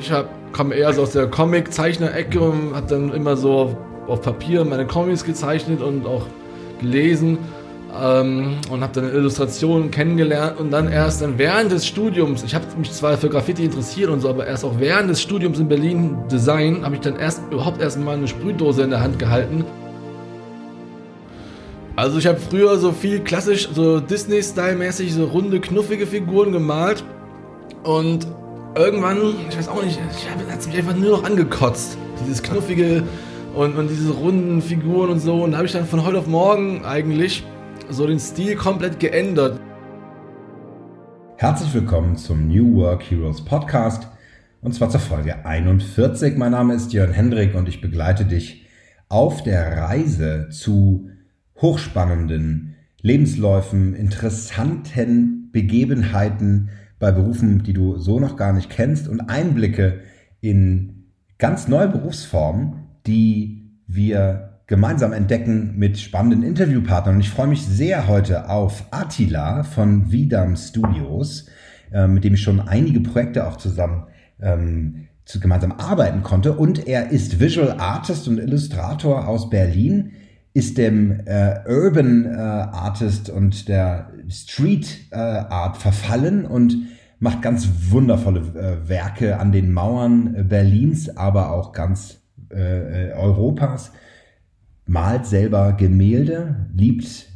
Ich komme eher so aus der Comic-Zeichner-Ecke und habe dann immer so auf, auf, Papier meine Comics gezeichnet und auch gelesen ähm, und habe dann Illustrationen kennengelernt und dann erst dann während des Studiums, ich habe mich zwar für Graffiti interessiert und so, aber erst auch während des Studiums in Berlin Design habe ich dann erst überhaupt erst mal eine Sprühdose in der Hand gehalten also ich habe früher so viel klassisch, so Disney-Style-mäßig, so runde, knuffige Figuren gemalt. Und irgendwann, ich weiß auch nicht, ich habe hat mich einfach nur noch angekotzt. Dieses knuffige und, und diese runden Figuren und so. Und da habe ich dann von heute auf morgen eigentlich so den Stil komplett geändert. Herzlich willkommen zum New Work Heroes Podcast und zwar zur Folge 41. Mein Name ist Jörn Hendrik und ich begleite dich auf der Reise zu hochspannenden Lebensläufen, interessanten Begebenheiten bei Berufen, die du so noch gar nicht kennst und Einblicke in ganz neue Berufsformen, die wir gemeinsam entdecken mit spannenden Interviewpartnern. Und ich freue mich sehr heute auf Attila von Vidam Studios, äh, mit dem ich schon einige Projekte auch zusammen ähm, zu, gemeinsam arbeiten konnte. Und er ist Visual Artist und Illustrator aus Berlin ist dem äh, Urban äh, Artist und der Street äh, Art verfallen und macht ganz wundervolle äh, Werke an den Mauern äh, Berlins, aber auch ganz äh, Europas. Malt selber Gemälde, liebt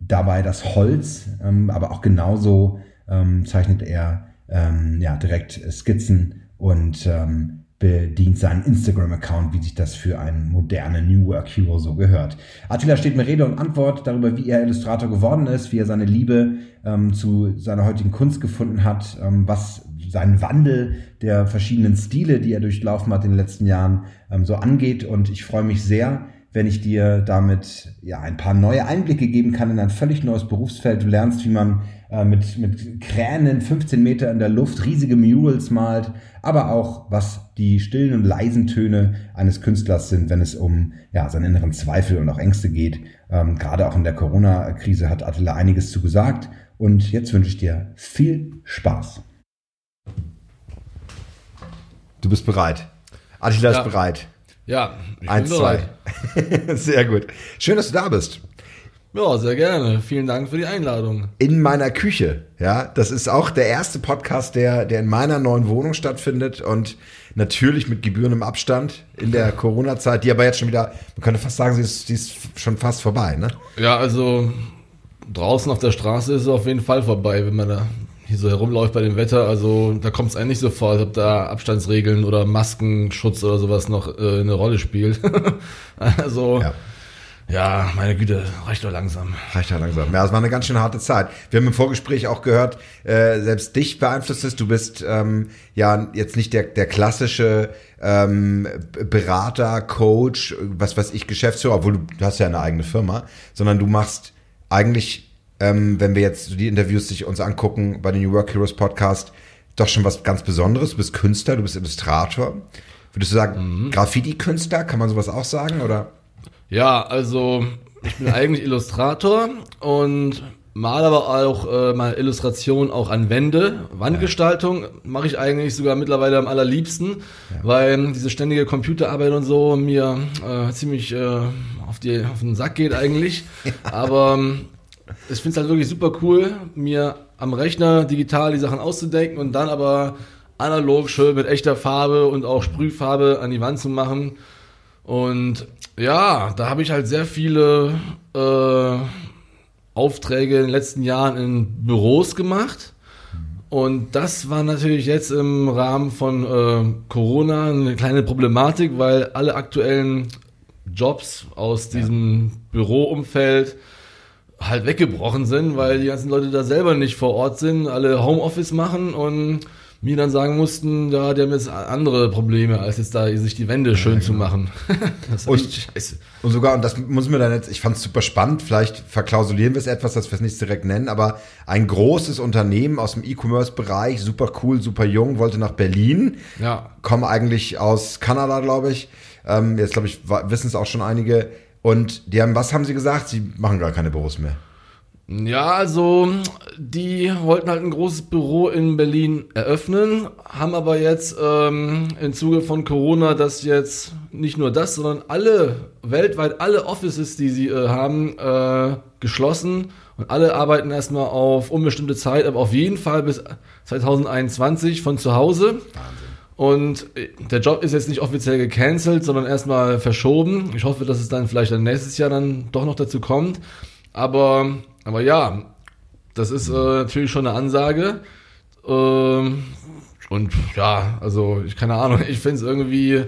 dabei das Holz, ähm, aber auch genauso ähm, zeichnet er ähm, ja, direkt Skizzen und ähm, bedient seinen Instagram-Account, wie sich das für einen modernen New Work Hero so gehört. Attila steht mir Rede und Antwort darüber, wie er Illustrator geworden ist, wie er seine Liebe ähm, zu seiner heutigen Kunst gefunden hat, ähm, was seinen Wandel der verschiedenen Stile, die er durchlaufen hat in den letzten Jahren, ähm, so angeht. Und ich freue mich sehr, wenn ich dir damit ja ein paar neue Einblicke geben kann in ein völlig neues Berufsfeld. Du lernst, wie man äh, mit, mit Kränen 15 Meter in der Luft riesige Murals malt, aber auch, was die stillen und leisen Töne eines Künstlers sind, wenn es um ja, seinen inneren Zweifel und auch Ängste geht. Ähm, gerade auch in der Corona-Krise hat Attila einiges zu gesagt. Und jetzt wünsche ich dir viel Spaß. Du bist bereit. Attila ja. ist bereit. Ja, ich Eins, bin bereit. zwei. Sehr gut. Schön, dass du da bist. Ja, sehr gerne. Vielen Dank für die Einladung. In meiner Küche, ja. Das ist auch der erste Podcast, der, der in meiner neuen Wohnung stattfindet und natürlich mit gebührendem Abstand in der Corona-Zeit, die aber jetzt schon wieder, man könnte fast sagen, sie ist, die ist schon fast vorbei, ne? Ja, also draußen auf der Straße ist es auf jeden Fall vorbei, wenn man da hier so herumläuft bei dem Wetter. Also da kommt es eigentlich so vor, als ob da Abstandsregeln oder Maskenschutz oder sowas noch äh, eine Rolle spielt. also ja. Ja, meine Güte, reicht doch langsam. Reicht doch langsam. Ja, es war eine ganz schön harte Zeit. Wir haben im Vorgespräch auch gehört, äh, selbst dich beeinflusst es. Du bist ähm, ja jetzt nicht der, der klassische ähm, Berater, Coach, was weiß ich, Geschäftsführer, obwohl du, du hast ja eine eigene Firma, sondern du machst eigentlich, ähm, wenn wir jetzt die Interviews sich uns angucken bei den New Work Heroes Podcast, doch schon was ganz Besonderes. Du bist Künstler, du bist Illustrator. Würdest du sagen, mhm. Graffiti-Künstler, kann man sowas auch sagen, oder? Ja, also ich bin eigentlich Illustrator und mal aber auch äh, mal Illustration auch an Wände. Wandgestaltung ja. mache ich eigentlich sogar mittlerweile am allerliebsten, ja. weil diese ständige Computerarbeit und so mir äh, ziemlich äh, auf, die, auf den Sack geht eigentlich. Ja. Aber ähm, ich finde es halt wirklich super cool, mir am Rechner digital die Sachen auszudenken und dann aber analog schön mit echter Farbe und auch Sprühfarbe an die Wand zu machen. Und ja, da habe ich halt sehr viele äh, Aufträge in den letzten Jahren in Büros gemacht. Und das war natürlich jetzt im Rahmen von äh, Corona eine kleine Problematik, weil alle aktuellen Jobs aus diesem ja. Büroumfeld halt weggebrochen sind, weil die ganzen Leute da selber nicht vor Ort sind, alle Homeoffice machen und mir dann sagen mussten, ja, die haben jetzt andere Probleme, als jetzt da sich die Wände schön ja, genau. zu machen. und, scheiße. Und sogar, und das muss mir dann jetzt, ich fand es super spannend, vielleicht verklausulieren wir es etwas, dass wir es nicht direkt nennen, aber ein großes Unternehmen aus dem E-Commerce-Bereich, super cool, super jung, wollte nach Berlin, ja. kommen eigentlich aus Kanada, glaube ich. Ähm, jetzt, glaube ich, wissen es auch schon einige. Und die haben, was haben sie gesagt? Sie machen gar keine Büros mehr. Ja, also die wollten halt ein großes Büro in Berlin eröffnen, haben aber jetzt ähm, im Zuge von Corona das jetzt nicht nur das, sondern alle, weltweit alle Offices, die sie äh, haben, äh, geschlossen und alle arbeiten erstmal auf unbestimmte Zeit, aber auf jeden Fall bis 2021 von zu Hause. Wahnsinn. Und äh, der Job ist jetzt nicht offiziell gecancelt, sondern erstmal verschoben. Ich hoffe, dass es dann vielleicht dann nächstes Jahr dann doch noch dazu kommt. Aber aber ja, das ist äh, natürlich schon eine Ansage. Ähm, und ja, also ich keine Ahnung, ich finde es irgendwie,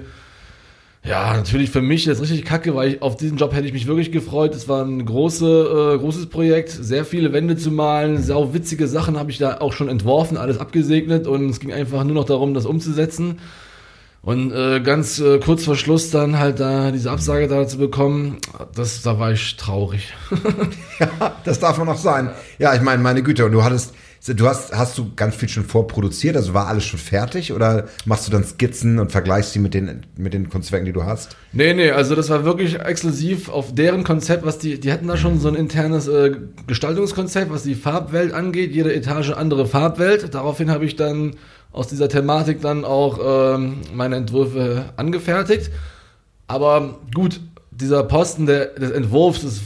ja, natürlich für mich jetzt richtig kacke, weil ich, auf diesen Job hätte ich mich wirklich gefreut. Es war ein große, äh, großes Projekt, sehr viele Wände zu malen, sau witzige Sachen habe ich da auch schon entworfen, alles abgesegnet und es ging einfach nur noch darum, das umzusetzen. Und äh, ganz äh, kurz vor Schluss dann halt da diese Absage da zu bekommen, das, da war ich traurig. ja, das darf man noch sein. Ja, ich meine, meine Güte, und du hattest, du hast, hast du ganz viel schon vorproduziert, also war alles schon fertig oder machst du dann Skizzen und vergleichst sie mit den, mit den Kunstwerken, die du hast? Nee, nee, also das war wirklich exklusiv auf deren Konzept, was die, die hatten da schon so ein internes äh, Gestaltungskonzept, was die Farbwelt angeht, jede Etage andere Farbwelt. Daraufhin habe ich dann aus dieser Thematik dann auch ähm, meine Entwürfe angefertigt. Aber gut, dieser Posten der, des Entwurfs, das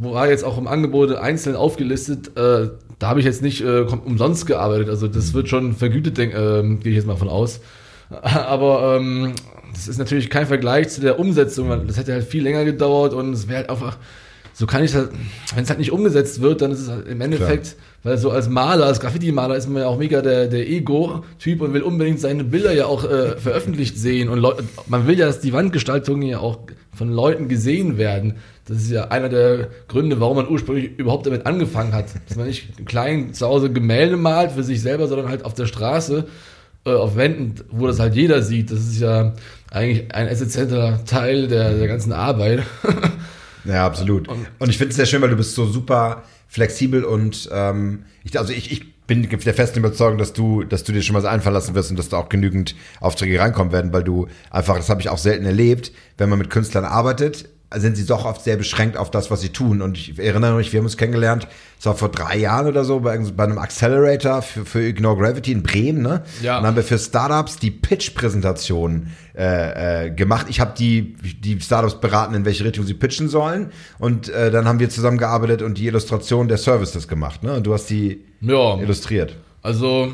war jetzt auch im Angebot einzeln aufgelistet, äh, da habe ich jetzt nicht äh, umsonst gearbeitet. Also das wird schon vergütet, äh, gehe ich jetzt mal von aus. Aber ähm, das ist natürlich kein Vergleich zu der Umsetzung. Das hätte halt viel länger gedauert und es wäre halt einfach so kann ich halt, wenn es halt nicht umgesetzt wird, dann ist es halt im Endeffekt, Klar. Weil so als Maler, als Graffiti-Maler ist man ja auch mega der, der Ego-Typ und will unbedingt seine Bilder ja auch äh, veröffentlicht sehen und Leute, man will ja, dass die Wandgestaltungen ja auch von Leuten gesehen werden. Das ist ja einer der Gründe, warum man ursprünglich überhaupt damit angefangen hat. Dass man nicht klein zu Hause Gemälde malt für sich selber, sondern halt auf der Straße, äh, auf Wänden, wo das halt jeder sieht. Das ist ja eigentlich ein essentieller Teil der, der ganzen Arbeit. Ja, absolut. Und ich finde es sehr schön, weil du bist so super flexibel und ähm, ich, also ich, ich bin der festen Überzeugung, dass du, dass du dir schon mal so einfallen lassen wirst und dass da auch genügend Aufträge reinkommen werden, weil du einfach, das habe ich auch selten erlebt, wenn man mit Künstlern arbeitet, sind sie doch oft sehr beschränkt auf das, was sie tun. Und ich erinnere mich, wir haben uns kennengelernt, es war vor drei Jahren oder so, bei, bei einem Accelerator für, für Ignore Gravity in Bremen, ne? Ja. Und dann haben wir für Startups die Pitch-Präsentation äh, äh, gemacht. Ich habe die, die Startups beraten, in welche Richtung sie pitchen sollen. Und äh, dann haben wir zusammengearbeitet und die Illustration der Services gemacht, ne? Und du hast die ja. illustriert. Also,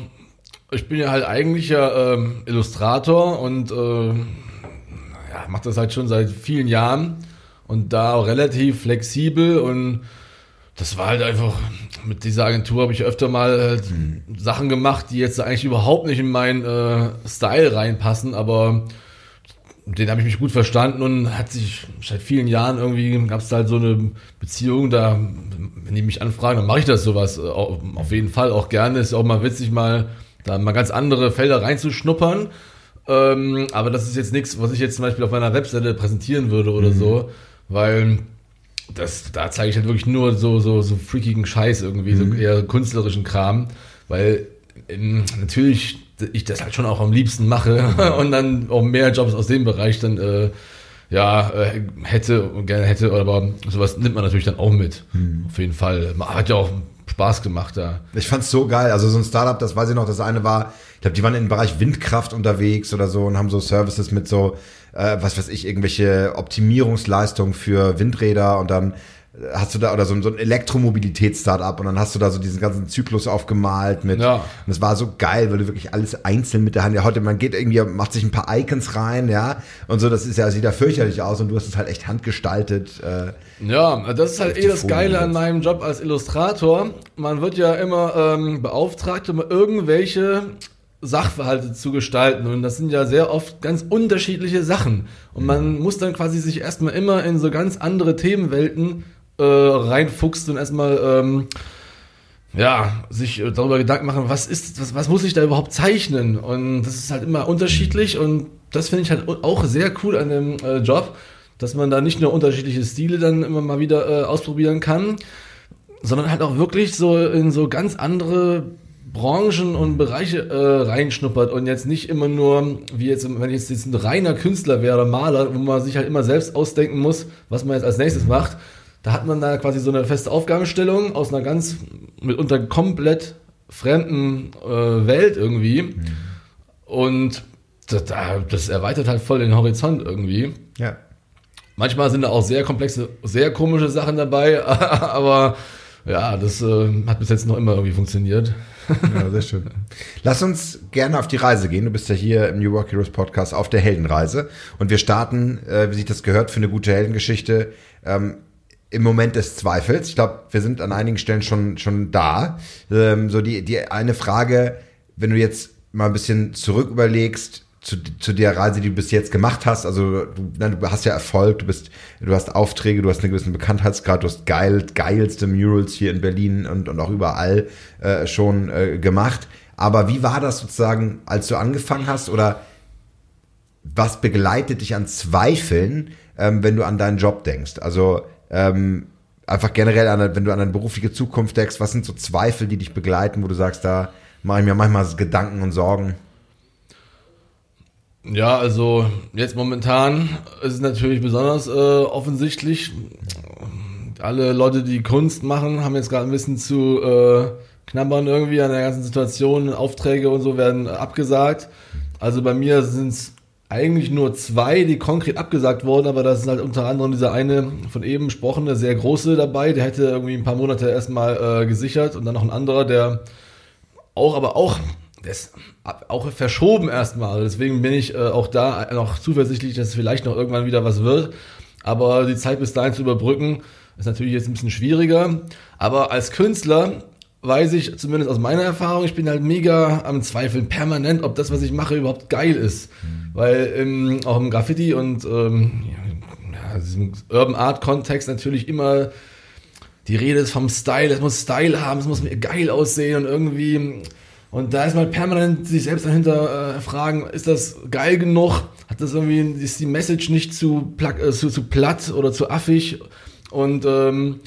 ich bin ja halt eigentlich ja ähm, Illustrator und äh, ja, mache das halt schon seit vielen Jahren und da auch relativ flexibel und das war halt einfach, mit dieser Agentur habe ich öfter mal halt Sachen gemacht, die jetzt eigentlich überhaupt nicht in meinen äh, Style reinpassen, aber den habe ich mich gut verstanden und hat sich seit vielen Jahren irgendwie, gab es halt so eine Beziehung, da, wenn die mich anfragen, dann mache ich das sowas äh, auf jeden Fall auch gerne. Ist auch mal witzig, mal da mal ganz andere Felder reinzuschnuppern. Ähm, aber das ist jetzt nichts, was ich jetzt zum Beispiel auf meiner Webseite präsentieren würde oder mhm. so weil das, da zeige ich halt wirklich nur so, so, so freakigen Scheiß irgendwie, mhm. so eher künstlerischen Kram, weil ähm, natürlich ich das halt schon auch am liebsten mache und dann auch mehr Jobs aus dem Bereich dann äh, ja äh, hätte und gerne hätte, aber sowas nimmt man natürlich dann auch mit. Mhm. Auf jeden Fall. Man hat ja auch Spaß gemacht da. Ich fand's so geil. Also so ein Startup, das weiß ich noch, das eine war, ich glaube, die waren im Bereich Windkraft unterwegs oder so und haben so Services mit so äh, was weiß ich, irgendwelche Optimierungsleistungen für Windräder und dann hast du da oder so, so ein Elektromobilitäts-Startup und dann hast du da so diesen ganzen Zyklus aufgemalt mit ja. und es war so geil, weil du wirklich alles einzeln mit der Hand, ja heute man geht irgendwie, macht sich ein paar Icons rein, ja und so, das ist ja, sieht ja fürchterlich aus und du hast es halt echt handgestaltet. Äh, ja, das ist halt eh das Geile an meinem Job als Illustrator. Man wird ja immer ähm, beauftragt, um irgendwelche Sachverhalte zu gestalten. Und das sind ja sehr oft ganz unterschiedliche Sachen. Und man muss dann quasi sich erstmal immer in so ganz andere Themenwelten äh, reinfuchsen und erstmal ähm, ja, sich darüber Gedanken machen, was ist, was, was muss ich da überhaupt zeichnen? Und das ist halt immer unterschiedlich und das finde ich halt auch sehr cool an dem äh, Job, dass man da nicht nur unterschiedliche Stile dann immer mal wieder äh, ausprobieren kann, sondern halt auch wirklich so in so ganz andere Branchen und Bereiche äh, reinschnuppert und jetzt nicht immer nur, wie jetzt, wenn ich jetzt, ein reiner Künstler wäre, Maler, wo man sich halt immer selbst ausdenken muss, was man jetzt als nächstes macht, Da hat man da quasi so eine feste Aufgabenstellung aus einer ganz mitunter komplett fremden äh, Welt irgendwie. Mhm. Und das, das erweitert halt voll den Horizont irgendwie. Ja. Manchmal sind da auch sehr komplexe, sehr komische Sachen dabei, aber ja, das äh, hat bis jetzt noch immer irgendwie funktioniert. Ja, sehr schön. Lass uns gerne auf die Reise gehen. Du bist ja hier im New Work Heroes Podcast auf der Heldenreise. Und wir starten, äh, wie sich das gehört, für eine gute Heldengeschichte ähm, im Moment des Zweifels. Ich glaube, wir sind an einigen Stellen schon, schon da. Ähm, so die, die eine Frage, wenn du jetzt mal ein bisschen zurück überlegst, zu, zu der Reise, die du bis jetzt gemacht hast. Also du, du hast ja Erfolg, du bist, du hast Aufträge, du hast einen gewissen Bekanntheitsgrad, du hast geil, geilste Murals hier in Berlin und, und auch überall äh, schon äh, gemacht. Aber wie war das sozusagen, als du angefangen hast? Oder was begleitet dich an Zweifeln, ähm, wenn du an deinen Job denkst? Also ähm, einfach generell, an, wenn du an deine berufliche Zukunft denkst, was sind so Zweifel, die dich begleiten, wo du sagst, da mache ich mir manchmal Gedanken und Sorgen? Ja, also jetzt momentan ist es natürlich besonders äh, offensichtlich. Alle Leute, die Kunst machen, haben jetzt gerade ein bisschen zu äh, knabbern irgendwie an der ganzen Situation. Aufträge und so werden abgesagt. Also bei mir sind es eigentlich nur zwei, die konkret abgesagt wurden, aber das ist halt unter anderem dieser eine von eben besprochene, sehr große dabei, der hätte irgendwie ein paar Monate erstmal äh, gesichert und dann noch ein anderer, der auch, aber auch das auch verschoben erstmal. Also deswegen bin ich äh, auch da noch zuversichtlich, dass es vielleicht noch irgendwann wieder was wird. Aber die Zeit bis dahin zu überbrücken, ist natürlich jetzt ein bisschen schwieriger. Aber als Künstler weiß ich, zumindest aus meiner Erfahrung, ich bin halt mega am Zweifeln, permanent, ob das, was ich mache, überhaupt geil ist. Mhm. Weil ähm, auch im Graffiti und ähm, ja, diesem Urban Art Kontext natürlich immer die Rede ist vom Style, es muss Style haben, es muss mir geil aussehen und irgendwie und da ist man permanent sich selbst dahinter äh, fragen, ist das geil genug? Hat das irgendwie, ist die Message nicht zu, äh, zu, zu platt oder zu affig? Und ähm,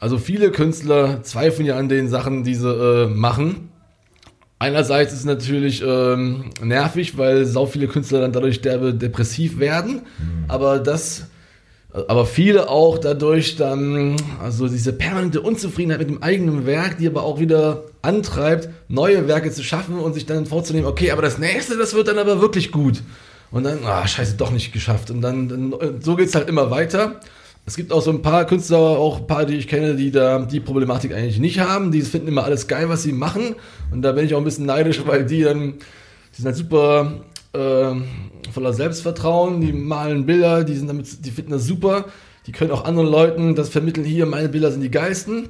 also viele Künstler zweifeln ja an den Sachen, die sie äh, machen. Einerseits ist es natürlich ähm, nervig, weil sau viele Künstler dann dadurch derbe depressiv werden. Mhm. Aber das aber viele auch dadurch dann, also diese permanente Unzufriedenheit mit dem eigenen Werk, die aber auch wieder antreibt, neue Werke zu schaffen und sich dann vorzunehmen, okay, aber das nächste, das wird dann aber wirklich gut. Und dann, ah, scheiße, doch nicht geschafft. Und dann, dann so geht's halt immer weiter. Es gibt auch so ein paar Künstler, auch ein paar, die ich kenne, die da die Problematik eigentlich nicht haben. Die finden immer alles geil, was sie machen. Und da bin ich auch ein bisschen neidisch, weil die dann, die sind halt super äh, voller Selbstvertrauen, die malen Bilder, die sind damit, die finden das super, die können auch anderen Leuten das vermitteln, hier, meine Bilder sind die geilsten.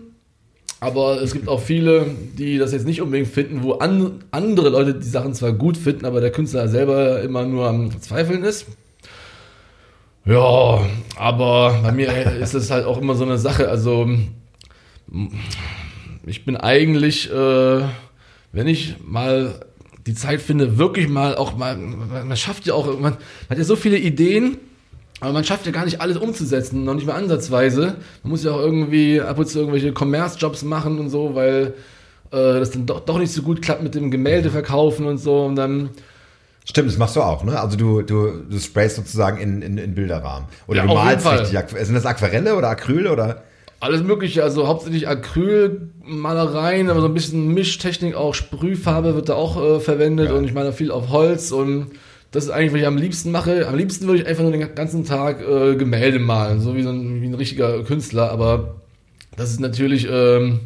Aber es gibt auch viele, die das jetzt nicht unbedingt finden, wo an, andere Leute die Sachen zwar gut finden, aber der Künstler selber immer nur am Zweifeln ist. Ja, aber bei mir ist es halt auch immer so eine Sache. Also, ich bin eigentlich, äh, wenn ich mal die Zeit finde, wirklich mal auch mal, man schafft ja auch, man, man hat ja so viele Ideen, aber man schafft ja gar nicht alles umzusetzen, noch nicht mal ansatzweise. Man muss ja auch irgendwie ab und zu irgendwelche Commerce-Jobs machen und so, weil äh, das dann doch, doch nicht so gut klappt mit dem Gemälde verkaufen und so und dann Stimmt, das machst du auch, ne? Also du, du, du sprayst sozusagen in, in, in Bilderrahmen. Oder ja, du malst richtig. Sind das Aquarelle oder Acryl oder? Alles mögliche, also hauptsächlich Acrylmalereien, aber so ein bisschen Mischtechnik, auch Sprühfarbe wird da auch äh, verwendet ja. und ich meine viel auf Holz und das ist eigentlich, was ich am liebsten mache. Am liebsten würde ich einfach nur den ganzen Tag äh, Gemälde malen, so wie, so ein, wie ein richtiger Künstler, aber das ist natürlich, ähm,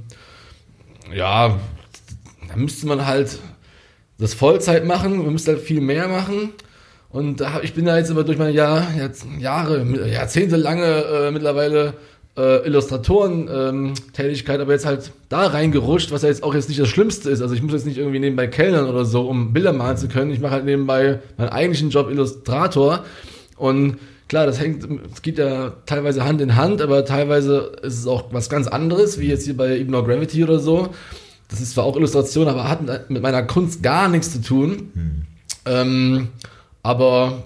ja, da müsste man halt das Vollzeit machen, man müsste halt viel mehr machen. Und da, ich bin da jetzt aber durch meine Jahr, Jahre, Jahrzehnte lange äh, mittlerweile äh, Illustratoren-Tätigkeit, ähm, aber jetzt halt da reingerutscht, was ja jetzt auch jetzt nicht das Schlimmste ist. Also ich muss jetzt nicht irgendwie nebenbei kellnern oder so, um Bilder malen zu können. Ich mache halt nebenbei meinen eigentlichen Job Illustrator. Und klar, das hängt, es geht ja teilweise Hand in Hand, aber teilweise ist es auch was ganz anderes, wie jetzt hier bei Ignore Gravity oder so. Das ist zwar auch Illustration, aber hat mit meiner Kunst gar nichts zu tun. Hm. Ähm, aber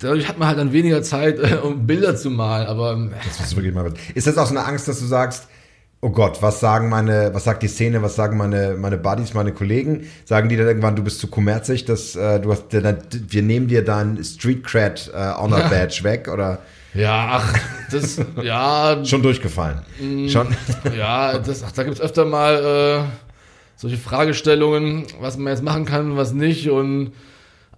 dadurch hat man halt dann weniger Zeit, äh, um Bilder zu malen. Aber äh, das ist wirklich mal. Ist das auch so eine Angst, dass du sagst, oh Gott, was sagen meine, was sagt die Szene, was sagen meine, meine Buddies, meine Kollegen? Sagen die dann irgendwann, du bist zu kommerzig, dass äh, du hast, wir nehmen dir dein Street Cred äh, Honor Badge weg oder? Ja, ach, das, ja. Schon durchgefallen. Schon. Ja, das, ach, da gibt's öfter mal äh, solche Fragestellungen, was man jetzt machen kann, was nicht. Und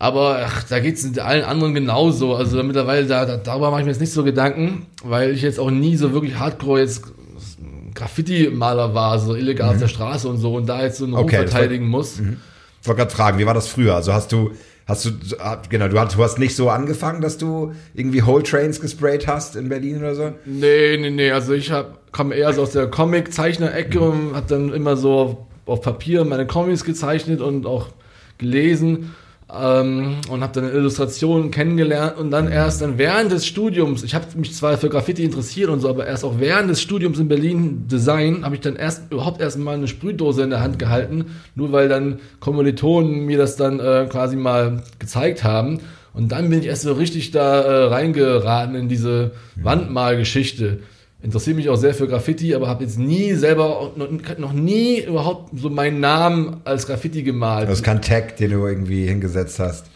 aber ach, da geht's mit allen anderen genauso. Also mittlerweile, da, da, darüber mache ich mir jetzt nicht so Gedanken, weil ich jetzt auch nie so wirklich hardcore jetzt Graffiti-Maler war, so illegal auf der Straße und so und da jetzt so einen Okay, war- verteidigen muss. Ich wollte gerade fragen, wie war das früher? Also hast du, hast du, genau, du hast, du hast nicht so angefangen, dass du irgendwie Whole Trains gesprayt hast in Berlin oder so? Nee, nee, nee. Also ich hab, komme eher so aus der Comic-Zeichner-Ecke und hab dann immer so auf, auf Papier meine Comics gezeichnet und auch gelesen ähm, und habe dann Illustrationen kennengelernt und dann erst dann während des Studiums, ich habe mich zwar für Graffiti interessiert und so, aber erst auch während des Studiums in Berlin Design habe ich dann erst überhaupt erst mal eine Sprühdose in der Hand gehalten, nur weil dann Kommilitonen mir das dann äh, quasi mal gezeigt haben. Und dann bin ich erst so richtig da äh, reingeraten in diese Wandmalgeschichte. Interessiere mich auch sehr für Graffiti, aber habe jetzt nie selber, noch, nie überhaupt so meinen Namen als Graffiti gemalt. Das ist kein Tag, den du irgendwie hingesetzt hast.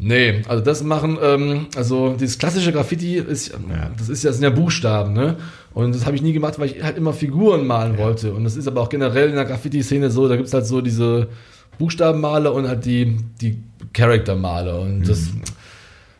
Nee, also das machen, ähm, also dieses klassische Graffiti ist, Ja. das ist ja, das sind ja Buchstaben, ne? Und das habe ich nie gemacht, weil ich halt immer Figuren malen wollte. Und das ist aber auch generell in der Graffiti-Szene so, da gibt's halt so diese Buchstabenmaler und halt die, die Charaktermaler. Und das,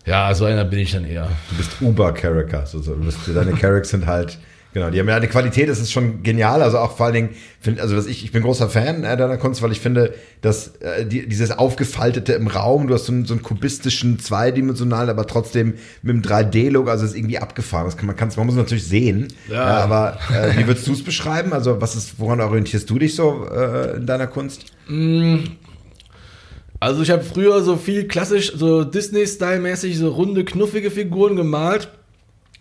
ja, so einer bin ich dann eher. Du bist Uber-Character. Also, du bist, deine Characters sind halt, genau, die haben ja eine Qualität, das ist schon genial. Also auch vor allen Dingen, find, also was ich, ich bin großer Fan äh, deiner Kunst, weil ich finde, dass äh, die, dieses Aufgefaltete im Raum, du hast so einen, so einen kubistischen, zweidimensionalen, aber trotzdem mit einem 3D-Look, also ist irgendwie abgefahren. Das kann man, kann's, man muss es natürlich sehen. Ja. Ja. aber äh, wie würdest du es beschreiben? Also was ist, woran orientierst du dich so äh, in deiner Kunst? Also ich habe früher so viel klassisch, so Disney-Style-mäßig, so runde, knuffige Figuren gemalt.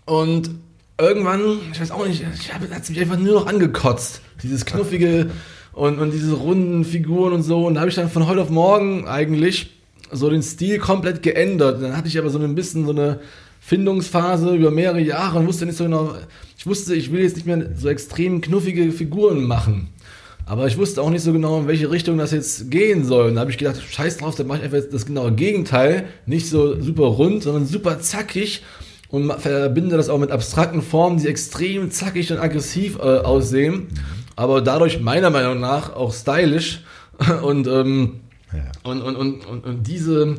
Und irgendwann, ich weiß auch nicht, ich habe mich einfach nur noch angekotzt. Dieses knuffige und, und diese runden Figuren und so. Und da habe ich dann von heute auf morgen eigentlich so den Stil komplett geändert. Dann hatte ich aber so ein bisschen so eine Findungsphase über mehrere Jahre und wusste nicht so genau, ich wusste, ich will jetzt nicht mehr so extrem knuffige Figuren machen. Aber ich wusste auch nicht so genau, in welche Richtung das jetzt gehen soll. Und da habe ich gedacht, scheiß drauf, dann mache ich einfach jetzt das genaue Gegenteil. Nicht so super rund, sondern super zackig. Und verbinde das auch mit abstrakten Formen, die extrem zackig und aggressiv äh, aussehen. Aber dadurch meiner Meinung nach auch stylisch. Und, ähm, Ja. und, und, und, und, und diese,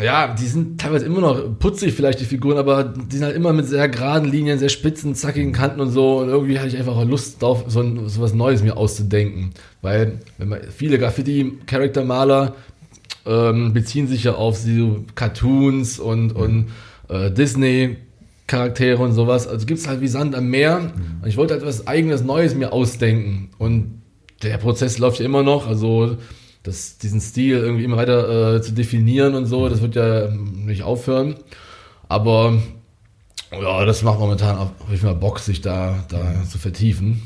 ja, die sind teilweise immer noch putzig vielleicht, die Figuren, aber die sind halt immer mit sehr geraden Linien, sehr spitzen, zackigen Kanten und so. Und irgendwie hatte ich einfach Lust drauf, so, ein, so was Neues mir auszudenken. Weil, wenn man viele Graffiti-Charaktermaler ähm, beziehen sich ja auf so Cartoons und, und äh, Disney-Charaktere und sowas. Also gibt's halt wie Sand am Meer. Und ich wollte halt was eigenes, Neues mir ausdenken. Und der Prozess läuft ja immer noch. Also das, diesen Stil irgendwie immer weiter äh, zu definieren und so, das wird ja ähm, nicht aufhören. Aber ja, das macht momentan auf jeden Fall Bock, sich da, da zu vertiefen.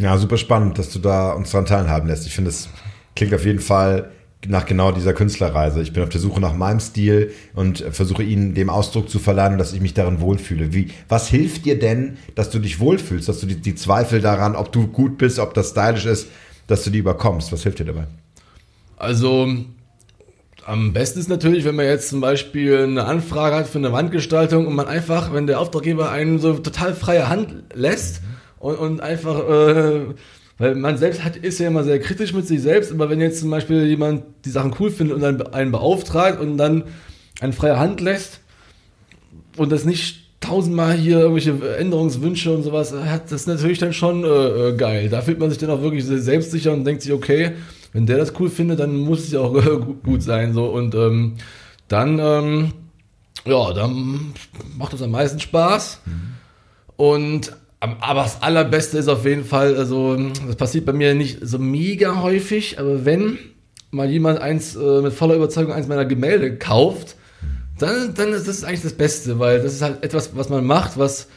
Ja, super spannend, dass du da uns daran teilhaben lässt. Ich finde, es klingt auf jeden Fall nach genau dieser Künstlerreise. Ich bin auf der Suche nach meinem Stil und versuche ihnen dem Ausdruck zu verleihen dass ich mich darin wohlfühle. Wie, was hilft dir denn, dass du dich wohlfühlst, dass du die, die Zweifel daran, ob du gut bist, ob das stylisch ist, dass du die überkommst? Was hilft dir dabei? Also am besten ist natürlich, wenn man jetzt zum Beispiel eine Anfrage hat für eine Wandgestaltung und man einfach, wenn der Auftraggeber einen so total freie Hand lässt und, und einfach, äh, weil man selbst hat, ist ja immer sehr kritisch mit sich selbst, aber wenn jetzt zum Beispiel jemand die Sachen cool findet und dann einen beauftragt und dann eine freie Hand lässt und das nicht tausendmal hier irgendwelche Änderungswünsche und sowas hat, das ist natürlich dann schon äh, äh, geil. Da fühlt man sich dann auch wirklich selbstsicher und denkt sich, okay, wenn der das cool findet, dann muss es ja auch gut, sein. So und ähm, dann, ähm, ja, dann macht das am meisten Spaß. Und am- aber das Allerbeste ist auf jeden Fall, also das passiert bei mir nicht so mega häufig, aber wenn mal jemand eins äh, mit voller Überzeugung eins meiner Gemälde kauft, dann, dann ist das eigentlich das Beste, weil das ist halt etwas, was man macht, was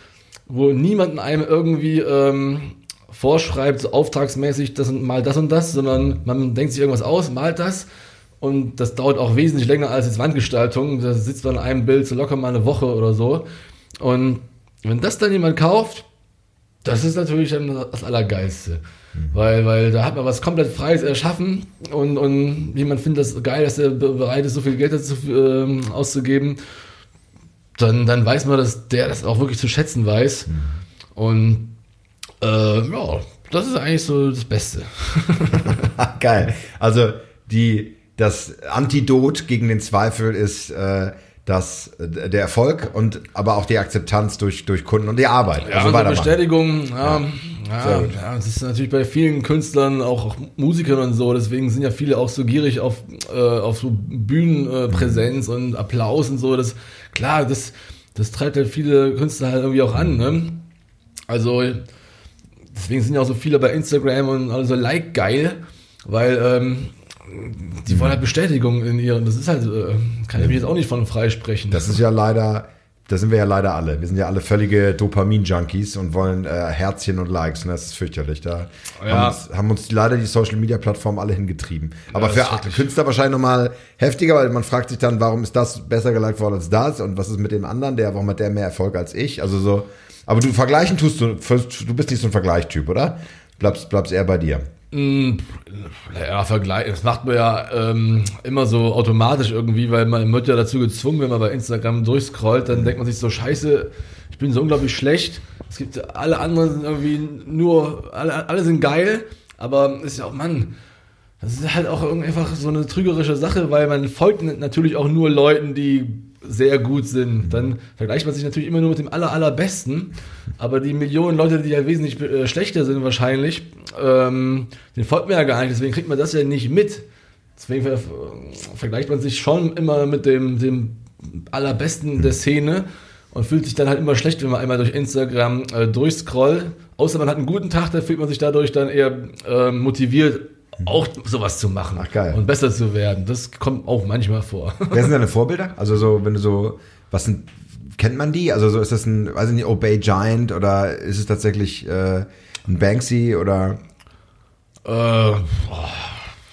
wo niemand einem irgendwie ähm, vorschreibt, so auftragsmäßig, das und mal das und das, sondern man denkt sich irgendwas aus, malt das und das dauert auch wesentlich länger als jetzt Wandgestaltung. Da sitzt man an einem Bild so locker mal eine Woche oder so. Und wenn das dann jemand kauft, das ist natürlich dann das Allergeilste. Weil, weil da hat man was komplett Freies erschaffen und, und jemand findet das geil, dass er be- bereit ist, so viel Geld dazu ähm, auszugeben. dann, dann weiß man, dass der das auch wirklich zu schätzen weiß. Mhm. Und äh, ja, das ist eigentlich so das Beste. Geil. Also die, das Antidot gegen den Zweifel ist äh, das, äh, der Erfolg und aber auch die Akzeptanz durch, durch Kunden und die Arbeit. Ja, also, also Bestätigung, ja, ja, ja, das ist natürlich bei vielen Künstlern, auch, auch Musikern und so, deswegen sind ja viele auch so gierig auf, äh, auf so Bühnenpräsenz äh, und Applaus und so. Das, klar, das, das treibt halt viele Künstler halt irgendwie auch an, ne? Also, deswegen sind ja auch so viele bei Instagram und alle so like geil, weil ähm, die wollen halt Bestätigung in ihren, das ist halt, äh, kann ich mich jetzt auch nicht von freisprechen. Das ist ja leider, da sind wir ja leider alle. Wir sind ja alle völlige Dopamin-Junkies und wollen äh, Herzchen und Likes. Und das ist fürchterlich. Da ja. haben, uns, haben uns leider die Social-Media-Plattformen alle hingetrieben. Aber ja, für Künstler wahrscheinlich nochmal heftiger, weil man fragt sich dann, warum ist das besser geliked worden als das? Und was ist mit dem anderen? Der, warum hat der mehr Erfolg als ich? Also so. Aber du vergleichen tust du, du bist nicht so ein Vergleichtyp, oder? Bleibst, bleibst eher bei dir. Mm, ja, Vergleich, das macht man ja ähm, immer so automatisch irgendwie, weil man wird ja dazu gezwungen, wenn man bei Instagram durchscrollt, dann denkt man sich so, scheiße, ich bin so unglaublich schlecht. Es gibt alle anderen sind irgendwie nur, alle, alle sind geil, aber ist ja auch, Mann, das ist halt auch einfach so eine trügerische Sache, weil man folgt natürlich auch nur Leuten, die sehr gut sind. Dann vergleicht man sich natürlich immer nur mit dem aller, allerbesten. Aber die Millionen Leute, die ja wesentlich äh, schlechter sind wahrscheinlich, ähm, den folgt man ja gar nicht. Deswegen kriegt man das ja nicht mit. Deswegen ver vergleicht man sich schon immer mit dem, dem allerbesten der Szene und fühlt sich dann halt immer schlecht, wenn man einmal durch Instagram äh, durchscrollt. Außer man hat einen guten Tag, da fühlt man sich dadurch dann eher äh, motiviert, auch sowas zu machen Ach, geil. und besser zu werden. Das kommt auch manchmal vor. Wer sind deine Vorbilder? Also so, wenn du so, was sind, kennt man die? Also so ist das ein, weiß ich nicht, Obey Giant oder ist es tatsächlich äh, ein Banksy oder? Äh,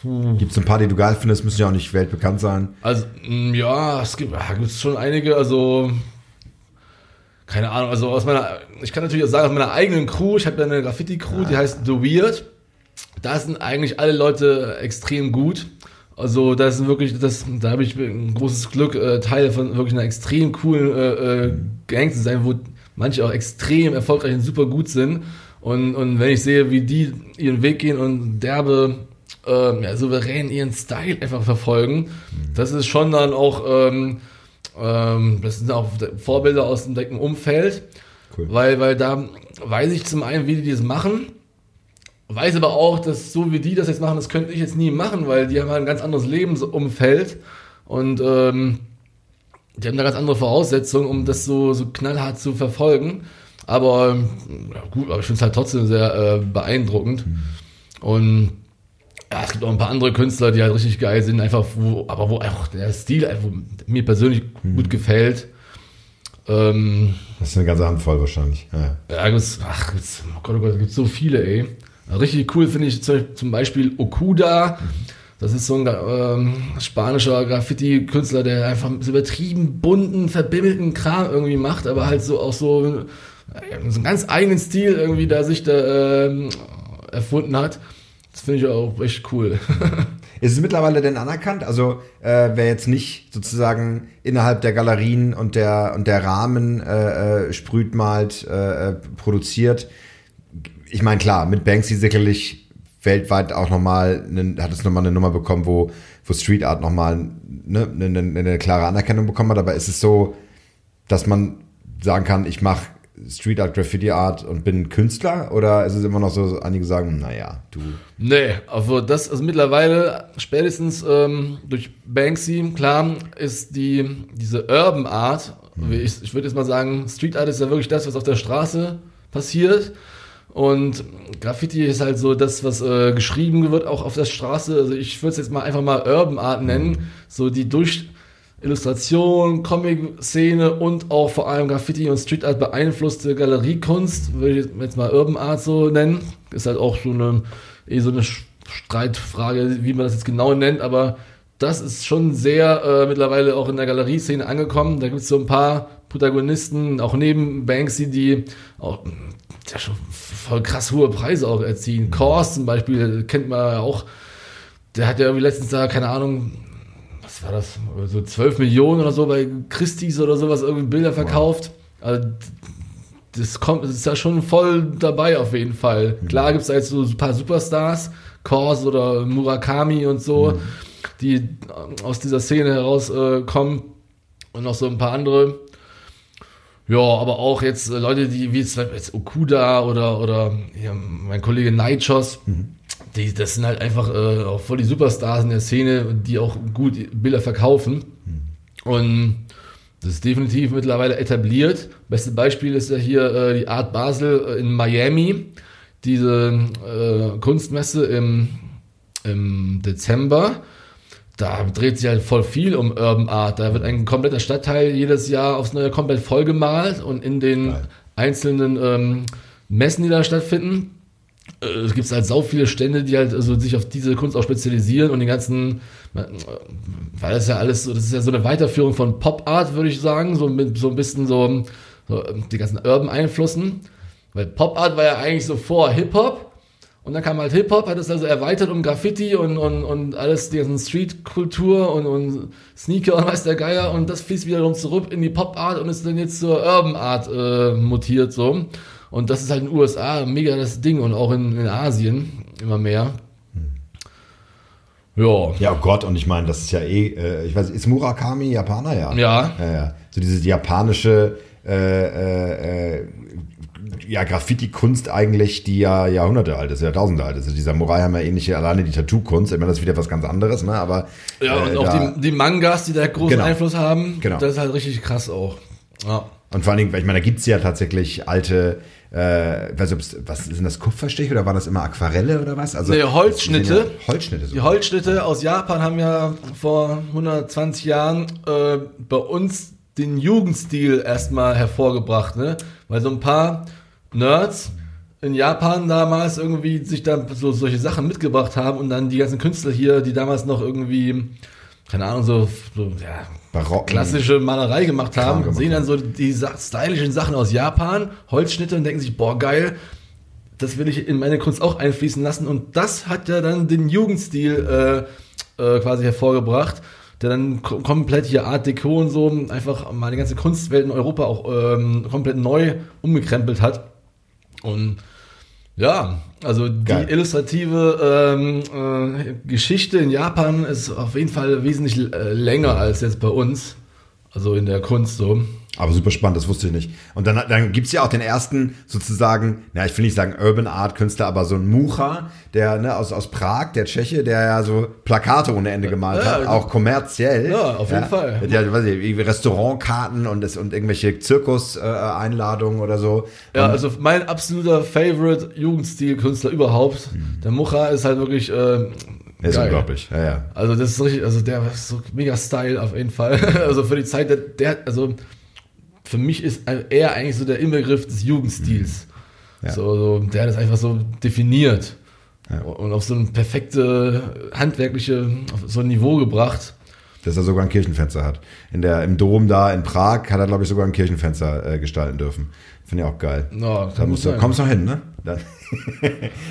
Gibt es ein paar, die du geil findest, müssen ja auch nicht weltbekannt sein. Also, mm, ja, es gibt, ja, gibt schon einige, also, keine Ahnung, also aus meiner, ich kann natürlich auch sagen, aus meiner eigenen Crew, ich habe ja eine Graffiti-Crew, ja. die heißt The Weird da sind eigentlich alle Leute extrem gut. Also das ist wirklich, das, da habe ich ein großes Glück, äh, Teil von wirklich einer extrem coolen äh, äh, Gang zu sein, wo manche auch extrem erfolgreich und super gut sind. Und, und wenn ich sehe, wie die ihren Weg gehen und derbe, äh, ja, souverän ihren Style einfach verfolgen, das ist schon dann auch, ähm, ähm, das sind auch Vorbilder aus dem direkten Umfeld. Cool. Weil, weil da weiß ich zum einen, wie die das machen Weiß aber auch, dass so wie die das jetzt machen, das könnte ich jetzt nie machen, weil die haben halt ein ganz anderes Lebensumfeld und ähm, die haben da ganz andere Voraussetzungen, um das so, so knallhart zu verfolgen. Aber ja, gut, aber ich finde es halt trotzdem sehr äh, beeindruckend. Mhm. Und ja, es gibt auch ein paar andere Künstler, die halt richtig geil sind, einfach wo, aber wo einfach der Stil einfach mir persönlich mhm. gut gefällt. Ähm, das ist eine ganze Handvoll wahrscheinlich. Ja, ja gibt's, ach, gibt's, oh Gott, oh Gott, gibt so viele, ey. Richtig cool finde ich zum Beispiel Okuda. Das ist so ein ähm, spanischer Graffiti-Künstler, der einfach so übertrieben bunten, verbimmelten Kram irgendwie macht, aber halt so auch so, äh, so einen ganz eigenen Stil irgendwie, da sich da äh, erfunden hat. Das finde ich auch echt cool. Ist es mittlerweile denn anerkannt? Also äh, wer jetzt nicht sozusagen innerhalb der Galerien und der und der Rahmen äh, äh sprüht, malt, äh, äh produziert, ich meine, klar, mit Banksy sicherlich weltweit auch nochmal, hat es nochmal eine Nummer bekommen, wo, wo Street Art nochmal ne, eine, eine, eine klare Anerkennung bekommen hat, aber ist es so, dass man sagen kann, ich mache Street Art, Graffiti Art und bin Künstler? Oder ist es immer noch so, einige sagen, naja, du. Nee, also das, also mittlerweile, spätestens ähm, durch Banksy, klar, ist die, diese Urban Art, hm. ich, ich würde jetzt mal sagen, Street Art ist ja wirklich das, was auf der Straße passiert. Und Graffiti ist halt so das, was äh, geschrieben wird, auch auf der Straße. Also ich würde es jetzt mal einfach mal Urban Art nennen. So die durch Illustration, Comic-Szene und auch vor allem Graffiti und Street Art beeinflusste Galeriekunst, würde ich jetzt mal Urban Art so nennen. Ist halt auch so eine, eh so eine Streitfrage, wie man das jetzt genau nennt, aber das ist schon sehr äh, mittlerweile auch in der Galerieszene angekommen. Da gibt es so ein paar Protagonisten, auch neben Banksy, die auch ja schon voll krass hohe Preise auch erzielen. Kors zum Beispiel, kennt man ja auch, der hat ja irgendwie letztens da, keine Ahnung, was war das, so 12 Millionen oder so bei Christie's oder sowas, irgendwie Bilder verkauft. Also, das kommt, das ist ja schon voll dabei auf jeden Fall. Mhm. Klar gibt es da jetzt so ein paar Superstars, Kors oder Murakami und so, mhm. die aus dieser Szene herauskommen äh, und noch so ein paar andere. Ja, aber auch jetzt äh, Leute, die wie jetzt, jetzt Okuda oder, oder ja, mein Kollege Nightshot, mhm. die, das sind halt einfach äh, auch voll die Superstars in der Szene, die auch gut Bilder verkaufen. Mhm. Und das ist definitiv mittlerweile etabliert. Beste Beispiel ist ja hier äh, die Art Basel äh, in Miami, diese äh, Kunstmesse im, im Dezember da dreht sich halt voll viel um Urban Art. Da wird ein kompletter Stadtteil jedes Jahr aufs Neue komplett vollgemalt und in den Geil. einzelnen ähm, Messen, die da stattfinden, äh, es gibt halt so viele Stände, die halt also sich auf diese Kunst auch spezialisieren und den ganzen, äh, weil das ja alles so, das ist ja so eine Weiterführung von Pop Art, würde ich sagen, so mit so ein bisschen so, so die ganzen Urban Einflüssen. Weil Pop Art war ja eigentlich so vor Hip Hop und dann kam halt Hip-Hop, hat es also erweitert um Graffiti und, und, und alles, die ganzen Street-Kultur und, und Sneaker und weiß der Geier. Und das fließt wiederum zurück in die Pop-Art und ist dann jetzt zur Urban-Art äh, mutiert so. Und das ist halt in den USA mega das Ding und auch in, in Asien immer mehr. Ja. Ja, oh Gott, und ich meine, das ist ja eh, äh, ich weiß, ist Murakami Japaner, ja? Ja. Ja, ja. So diese japanische äh, äh, äh ja, Graffiti-Kunst eigentlich, die ja Jahrhunderte alt ist, Jahrtausende alt ist. Also dieser Moraihammer ähnliche, alleine die Tattoo-Kunst, ich meine, das ist wieder was ganz anderes, ne, aber. Ja, und äh, auch da, die, die, Mangas, die da großen genau, Einfluss haben, genau. das ist halt richtig krass auch. Ja. Und vor allen Dingen, ich meine, da gibt's ja tatsächlich alte, äh, weiß nicht, was sind das Kupferstich oder waren das immer Aquarelle oder was? Also nee, Holzschnitte. Ja Holzschnitte. Sogar. Die Holzschnitte aus Japan haben ja vor 120 Jahren äh, bei uns den Jugendstil erstmal hervorgebracht, ne? Weil so ein paar Nerds in Japan damals irgendwie sich da so solche Sachen mitgebracht haben und dann die ganzen Künstler hier, die damals noch irgendwie, keine Ahnung, so, so ja, Barocken. klassische Malerei gemacht haben, gemacht sehen dann so die stylischen Sachen aus Japan, Holzschnitte und denken sich, boah, geil, das will ich in meine Kunst auch einfließen lassen. Und das hat ja dann den Jugendstil äh, äh, quasi hervorgebracht der dann komplett hier Art Deco und so einfach mal die ganze Kunstwelt in Europa auch ähm, komplett neu umgekrempelt hat. Und ja, also Geil. die illustrative ähm, äh, Geschichte in Japan ist auf jeden Fall wesentlich äh, länger als jetzt bei uns. Also in der Kunst so. Aber super spannend, das wusste ich nicht. Und dann, dann gibt's ja auch den ersten sozusagen, na, ich will nicht sagen Urban Art Künstler, aber so ein Mucha, der ne, aus, aus Prag, der Tscheche, der ja so Plakate ohne Ende gemalt ja, hat, auch kommerziell. Ja, auf jeden ja, Fall. Ja, weiß ich, Restaurantkarten und, das, und irgendwelche Zirkus-Einladungen äh, oder so. Ja, und, also mein absoluter Favorite Jugendstil-Künstler überhaupt. Mhm. Der Mucha ist halt wirklich. Äh, der ist unglaublich, ja, ja. Also das ist richtig, also der ist so mega Style auf jeden Fall. also für die Zeit, der, der also für mich ist er eigentlich so der Inbegriff des Jugendstils. Ja. So, so, der hat das einfach so definiert ja. und auf so ein perfekte handwerkliche, auf so ein Niveau gebracht. Dass er sogar ein Kirchenfenster hat. In der, Im Dom da in Prag hat er, glaube ich, sogar ein Kirchenfenster äh, gestalten dürfen. Finde ich auch geil. No, da musst du, kommst du noch hin, ne?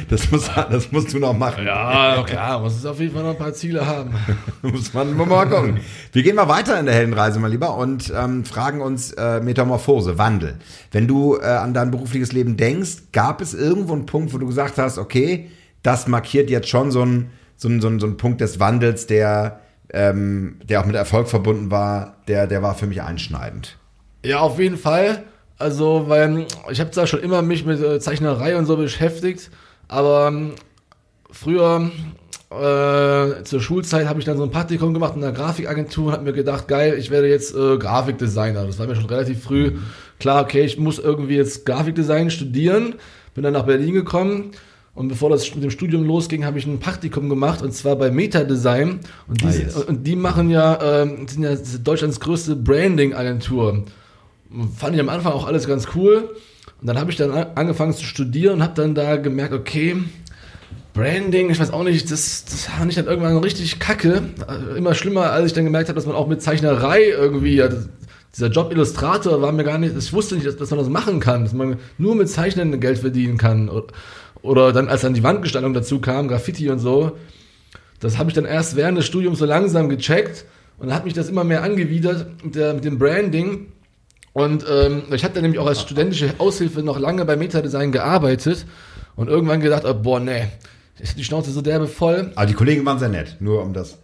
das, muss, das musst du noch machen. Ja, klar, muss es auf jeden Fall noch ein paar Ziele haben. muss man mal gucken. Wir gehen mal weiter in der Heldenreise, mal lieber, und ähm, fragen uns äh, Metamorphose, Wandel. Wenn du äh, an dein berufliches Leben denkst, gab es irgendwo einen Punkt, wo du gesagt hast, okay, das markiert jetzt schon so ein, so ein, so ein, so ein Punkt des Wandels, der, ähm, der auch mit Erfolg verbunden war, der, der war für mich einschneidend. Ja, auf jeden Fall. Also, weil ich habe zwar schon immer mich mit äh, Zeichnerei und so beschäftigt, aber ähm, früher äh, zur Schulzeit habe ich dann so ein Praktikum gemacht in einer Grafikagentur und habe mir gedacht, geil, ich werde jetzt äh, Grafikdesigner. Das war mir schon relativ früh klar, okay, ich muss irgendwie jetzt Grafikdesign studieren. Bin dann nach Berlin gekommen und bevor das mit dem Studium losging, habe ich ein Praktikum gemacht und zwar bei Meta-Design. Und, die, ah, und die machen ja, äh, sind ja Deutschlands größte Branding-Agentur fand ich am Anfang auch alles ganz cool. Und dann habe ich dann angefangen zu studieren und habe dann da gemerkt, okay, Branding, ich weiß auch nicht, das, das fand ich dann irgendwann richtig kacke. Äh, immer schlimmer, als ich dann gemerkt habe, dass man auch mit Zeichnerei irgendwie, ja, dieser Job Illustrator war mir gar nicht, ich wusste nicht, dass, dass, man das machen kann, dass man nur mit Zeichnen Geld verdienen kann. Oder, dann, als dann die Wandgestaltung dazu kam, Graffiti und so, das habe ich dann erst während des Studiums so langsam gecheckt Und dann hat mich das immer mehr angewidert mit, der, mit dem Branding. Und ähm, ich hatte nämlich auch als studentische Aushilfe noch lange bei Metadesign gearbeitet und irgendwann gedacht, oh, boah, nee, ist die Schnauze so derbe voll. Aber die Kollegen waren sehr nett, nur um das.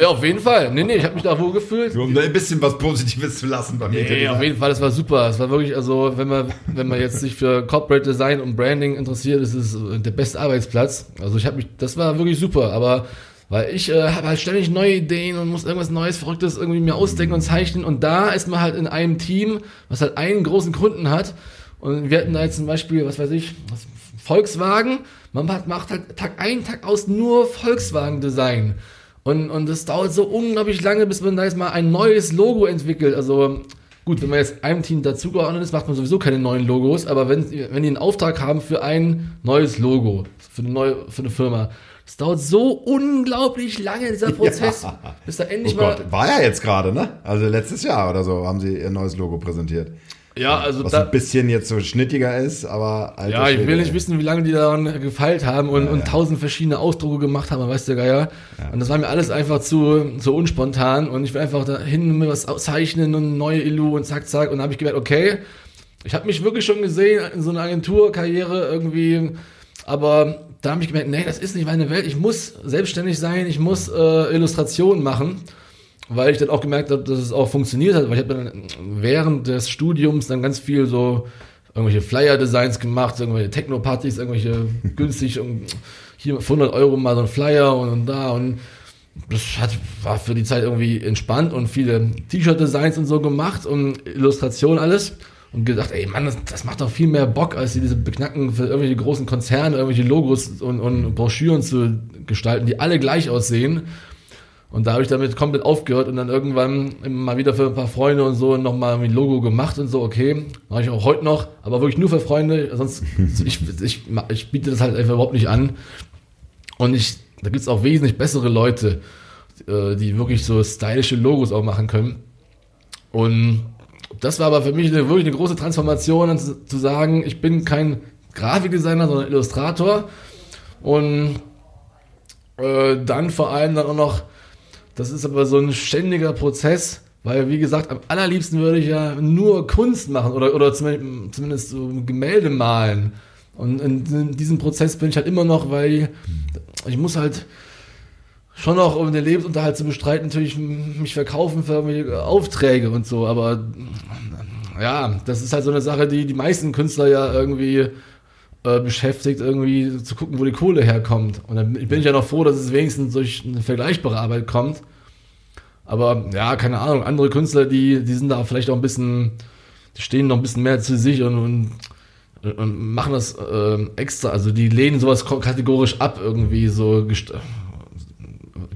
Ja, auf jeden Fall. Nee, nee, ich habe mich da wohl gefühlt. Nur um da ein bisschen was Positives zu lassen bei mir. Nee, auf jeden Fall, das war super. Es war wirklich, also, wenn man, wenn man jetzt sich für Corporate Design und Branding interessiert, ist es der beste Arbeitsplatz. Also ich habe mich, das war wirklich super, aber weil ich äh, habe halt ständig neue Ideen und muss irgendwas Neues, Verrücktes irgendwie mir ausdenken und zeichnen. Und da ist man halt in einem Team, was halt einen großen Kunden hat. Und wir hatten da jetzt zum Beispiel, was weiß ich, was, Volkswagen. Man macht, halt Tag ein, Tag aus nur Volkswagen-Design. Und, und das dauert so unglaublich lange, bis man da jetzt mal ein neues Logo entwickelt. Also gut, wenn man jetzt einem Team dazugeordnet ist, macht man sowieso keine neuen Logos. Aber wenn, wenn die einen Auftrag haben für ein neues Logo, für eine neue, für eine Firma, es dauert so unglaublich lange, dieser Prozess, ja. bis da endlich oh mal. Gott, war ja jetzt gerade, ne? Also letztes Jahr oder so haben sie ihr neues Logo präsentiert. Ja, also Was da, ein bisschen jetzt so schnittiger ist, aber Ja, ich Schwede, will nicht ey. wissen, wie lange die daran gefeilt haben und, Ja, und ja. tausend verschiedene Ausdrucke gemacht haben, weißt du, Geier. Und das war mir alles einfach zu, zu unspontan und ich will einfach dahin mir was zeichnen und neue Illu und zack, zack. Und dann habe ich gemerkt, okay, ich habe mich wirklich schon gesehen in so einer Agenturkarriere irgendwie, aber da habe ich gemerkt, nee, das ist nicht meine Welt. Ich muss selbstständig sein, ich muss äh, Illustrationen machen weil ich dann auch gemerkt habe, dass es auch funktioniert hat, weil ich habe dann während des Studiums dann ganz viel so irgendwelche Flyer-Designs gemacht, irgendwelche Techno-Partys, irgendwelche günstig, um, hier für 100 Euro mal so ein Flyer und, und da. Und das hat, war für die Zeit irgendwie entspannt und viele T-Shirt-Designs und so gemacht und Illustration alles und gedacht, ey Mann, das, das macht doch viel mehr Bock, als diese Beknacken für irgendwelche großen Konzerne, irgendwelche Logos und, und Broschüren zu gestalten, die alle gleich aussehen. Und da habe ich damit komplett aufgehört und dann irgendwann immer mal wieder für ein paar Freunde und so nochmal ein Logo gemacht und so, okay, mache ich auch heute noch, aber wirklich nur für Freunde, sonst, ich, ich, ich biete das halt einfach überhaupt nicht an. Und ich, da gibt's auch wesentlich bessere Leute, äh, die wirklich so stylische Logos auch machen können. Und das war aber für mich eine, wirklich eine große Transformation, zu, zu sagen, ich bin kein Grafikdesigner, sondern Illustrator. Und äh, dann vor allem dann auch noch, das ist aber so ein ständiger Prozess, weil wie gesagt, am allerliebsten würde ich ja nur Kunst machen oder, oder zumindest, so Gemälde malen. Und in diesem Prozess bin ich halt immer noch, weil ich muss halt schon noch, um den Lebensunterhalt zu bestreiten, natürlich mich verkaufen für irgendwelche Aufträge und so, aber ja, das ist halt so eine Sache, die die meisten Künstler ja irgendwie äh, beschäftigt, irgendwie zu gucken, wo die Kohle herkommt. Und dann bin ich ja noch froh, dass es wenigstens durch eine vergleichbare Arbeit kommt. Aber ja, keine Ahnung, andere Künstler, die, die sind da vielleicht auch ein bisschen, die stehen noch ein bisschen mehr zu sich und, und, und machen das äh, extra. Also die lehnen sowas kategorisch ab, irgendwie so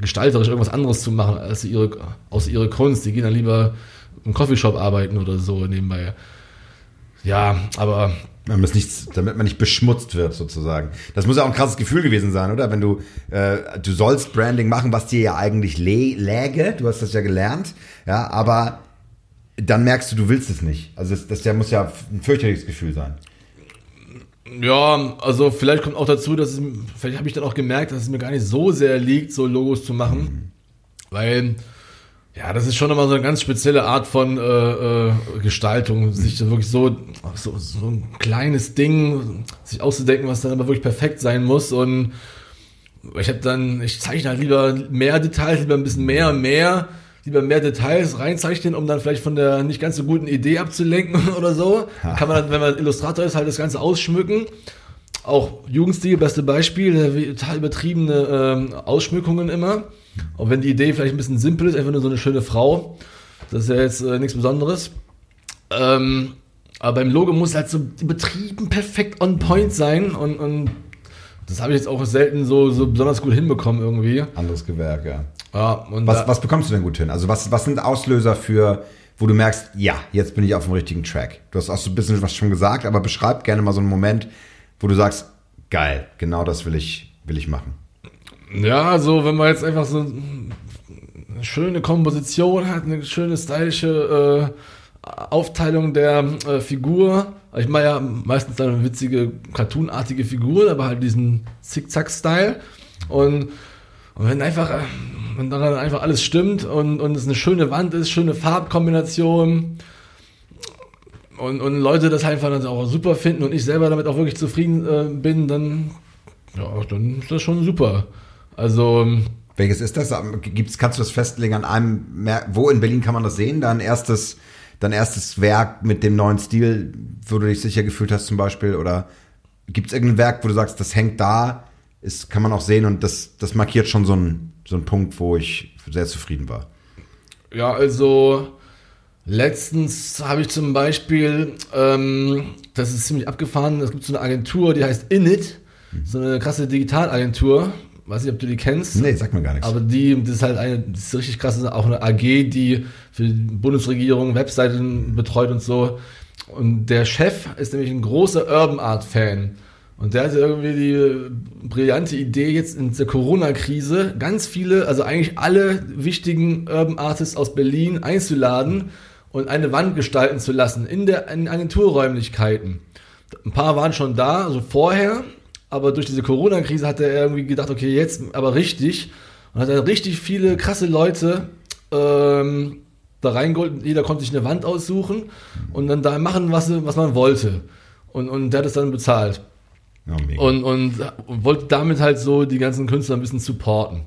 gestalterisch irgendwas anderes zu machen als ihre, aus ihrer Kunst. Die gehen dann lieber im Coffeeshop arbeiten oder so nebenbei. Ja, aber Damit, es nicht, damit man nicht beschmutzt wird, sozusagen. Das muss ja auch ein krasses Gefühl gewesen sein, oder? Wenn du, äh, du sollst Branding machen, was dir ja eigentlich lä läge, du hast das ja gelernt, ja, aber dann merkst du, du willst es nicht. Also das, das muss ja ein fürchterliches Gefühl sein. Ja, also vielleicht kommt auch dazu, dass es, vielleicht habe ich dann auch gemerkt, dass es mir gar nicht so sehr liegt, so Logos zu machen, weil ja, das ist schon immer so eine ganz spezielle Art von äh, äh, Gestaltung, sich wirklich so, so so ein kleines Ding sich auszudenken, was dann aber wirklich perfekt sein muss. Und ich habe dann, ich zeichne halt lieber mehr Details, lieber ein bisschen mehr, mehr, lieber mehr Details reinzeichnen, um dann vielleicht von der nicht ganz so guten Idee abzulenken oder so. Kann man dann, wenn man Illustrator ist, halt das Ganze ausschmücken. Auch Jugendstil, beste Beispiel, wie- total übertriebene ähm, Ausschmückungen immer. Auch wenn die Idee vielleicht ein bisschen simpel ist, einfach nur so eine schöne Frau. Das ist ja jetzt äh, nichts Besonderes. Ähm, aber beim Logo muss halt so übertrieben perfekt on point sein und, und das habe ich jetzt auch selten so, so besonders gut hinbekommen irgendwie. Anderes Gewerk, ja. Ja, Was, was bekommst du denn gut hin? Also was, was sind Auslöser für, wo du merkst, ja, jetzt bin ich auf dem richtigen Track? Du hast auch so ein bisschen was schon gesagt, aber beschreib gerne mal so einen Moment, wo du sagst, geil, genau das will ich, will ich machen. ja, so wenn man jetzt einfach so eine schöne Komposition hat, eine schöne stylische äh, Aufteilung der äh, Figur. Ich mache ja meistens dann eine witzige, cartoonartige Figur, aber halt diesen Zickzack-Style. Und, und wenn einfach, äh, wenn daran einfach alles stimmt und, und es eine schöne Wand ist, schöne Farbkombination und, und Leute das einfach dann auch super finden und ich selber damit auch wirklich zufrieden äh, bin, dann, ja, dann ist das schon super. Also. Welches ist das? Gibt's, kannst du das festlegen an einem, wo in Berlin kann man das sehen? Dein erstes, dein erstes Werk mit dem neuen Stil, wo du dich sicher gefühlt hast zum Beispiel? Oder gibt es irgendein Werk, wo du sagst, das hängt da, ist, kann man auch sehen und das, das markiert schon so einen, so einen Punkt, wo ich sehr zufrieden war? Ja, also letztens habe ich zum Beispiel, ähm, das ist ziemlich abgefahren, es gibt so eine Agentur, die heißt Init, so eine krasse Digitalagentur. Weiß nicht, ob du die kennst. Nee, sag mir gar nichts. Aber die, das ist halt eine, das ist richtig krass, auch eine AG, die für die Bundesregierung Webseiten betreut und so. Und der Chef ist nämlich ein großer Urban Art Fan. Und der hatte irgendwie die brillante Idee, jetzt in der Corona-Krise ganz viele, also eigentlich alle wichtigen Urban Artists aus Berlin einzuladen und eine Wand gestalten zu lassen in der in Agenturräumlichkeiten. Ein paar waren schon da, also vorher, aber durch diese Corona-Krise hat er irgendwie gedacht, okay, jetzt aber richtig. Und hat er richtig viele krasse Leute ähm, da reingeholt. Jeder konnte sich eine Wand aussuchen und dann da machen, was, was man wollte. Und, und der hat es dann bezahlt. Oh, und, und, und wollte damit halt so die ganzen Künstler ein bisschen supporten.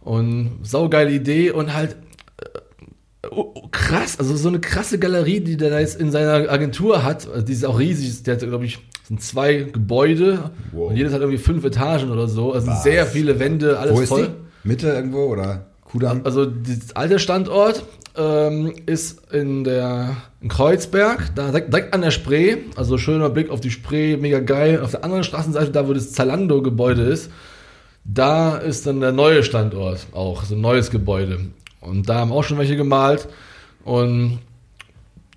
Und saugeile Idee und halt äh, oh, oh, krass, also so eine krasse Galerie, die der da jetzt in seiner Agentur hat, also die ist auch riesig, der hat, glaube ich, sind zwei Gebäude wow. und jedes hat irgendwie fünf Etagen oder so, also Was? sehr viele Wände, alles Wo ist voll. Die? Mitte irgendwo oder Kudamm? Also das alte Standort ähm, ist in der in Kreuzberg, da direkt, direkt, an der Spree, also schöner Blick auf die Spree, mega geil. Auf der anderen Straßenseite, da wo das Zalando-Gebäude ist, da ist dann der neue Standort auch, so ein neues Gebäude. Und da haben auch schon welche gemalt. Und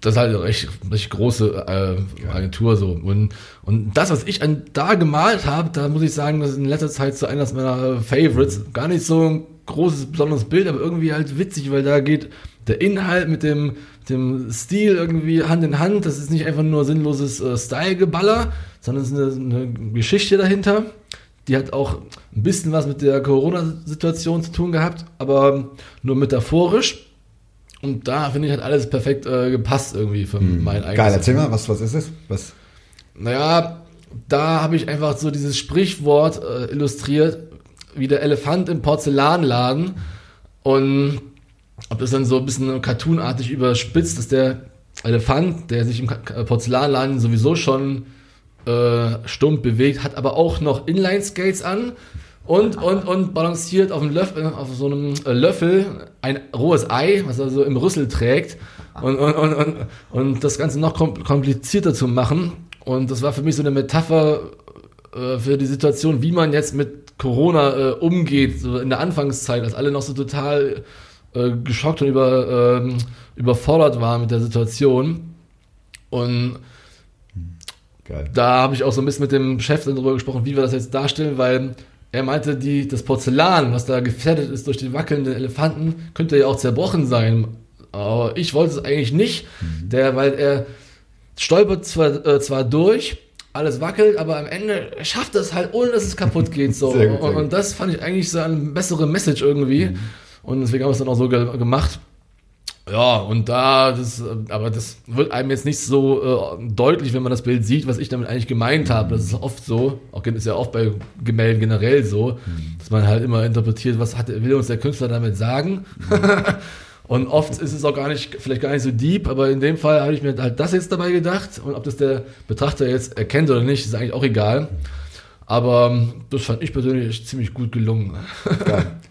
das ist halt eine recht, recht große äh, Agentur so. Und, und das, was ich an, da gemalt habe, da muss ich sagen, das ist in letzter Zeit so eines meiner Favorites. Gar nicht so ein großes, besonderes Bild, aber irgendwie halt witzig, weil da geht der Inhalt mit dem, dem Stil irgendwie Hand in Hand. Das ist nicht einfach nur sinnloses äh, Style-Geballer, sondern es ist eine, eine Geschichte dahinter. Die hat auch ein bisschen was mit der Corona-Situation zu tun gehabt, aber nur metaphorisch. Und da finde ich, hat alles perfekt äh, gepasst irgendwie für hm. mein eigenes. Geil, erzähl mal, was, was ist es? Was? Naja, da habe ich einfach so dieses Sprichwort äh, illustriert, wie der Elefant im Porzellanladen. Und ob das dann so ein bisschen cartoonartig überspitzt, dass der Elefant, der sich im Porzellanladen sowieso schon äh, stumpf bewegt, hat aber auch noch Inline-Skates an und, und, und balanciert auf, einem Löffel, auf so einem äh, Löffel ein rohes Ei, was er so im Rüssel trägt und, und, und, und, und das Ganze noch komplizierter zu machen. Und das war für mich so eine Metapher äh, für die Situation, wie man jetzt mit Corona äh, umgeht, so in der Anfangszeit, als alle noch so total äh, geschockt und über, ähm, überfordert war mit der Situation. Und Geil. da habe ich auch so ein bisschen mit dem Chef darüber gesprochen, wie wir das jetzt darstellen, weil er meinte, die, das Porzellan, was da gefährdet ist durch die wackelnden Elefanten, könnte ja auch zerbrochen sein. Aber ich wollte es eigentlich nicht, mhm. der, weil er stolpert zwar, äh, zwar durch, alles wackelt, aber am Ende schafft es halt, ohne dass es kaputt geht. So. Gut, und, und, das fand ich eigentlich so eine bessere Message irgendwie. Mhm. Und deswegen haben wir es dann auch so ge gemacht. Ja, und da, das, aber das wird einem jetzt nicht so äh, deutlich, wenn man das Bild sieht, was ich damit eigentlich gemeint habe. Das ist oft so, auch ist ja oft bei Gemälden generell so, mhm. dass man halt immer interpretiert, was hat, will uns der Künstler damit sagen. Mhm. und oft ist es auch gar nicht, vielleicht gar nicht so deep, aber in dem Fall habe ich mir halt das jetzt dabei gedacht. Und ob das der Betrachter jetzt erkennt oder nicht, ist eigentlich auch egal. Aber ähm, das fand ich persönlich ziemlich gut gelungen.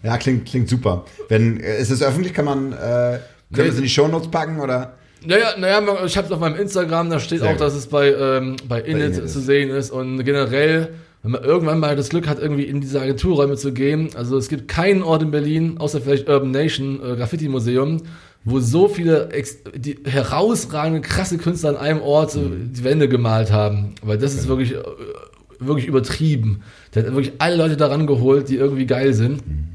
Ja, klingt, klingt super. Wenn, äh, ist es öffentlich? Kann man, äh, können wir es in die Shownotes packen oder? Naja, naja, ich habe es auf meinem Instagram, da steht Sehr auch, gut. dass es bei, ähm, bei Init, Init zu sehen ist. Und generell, wenn man irgendwann mal das Glück hat, irgendwie in diese Agenturräume zu gehen, also es gibt keinen Ort in Berlin, außer vielleicht Urban Nation, äh, Graffiti Museum, wo so viele die herausragende, krasse Künstler an einem Ort mhm. die Wände gemalt haben. Weil das genau. ist wirklich äh, wirklich übertrieben. Der hat wirklich alle Leute daran geholt, die irgendwie geil sind. Mhm.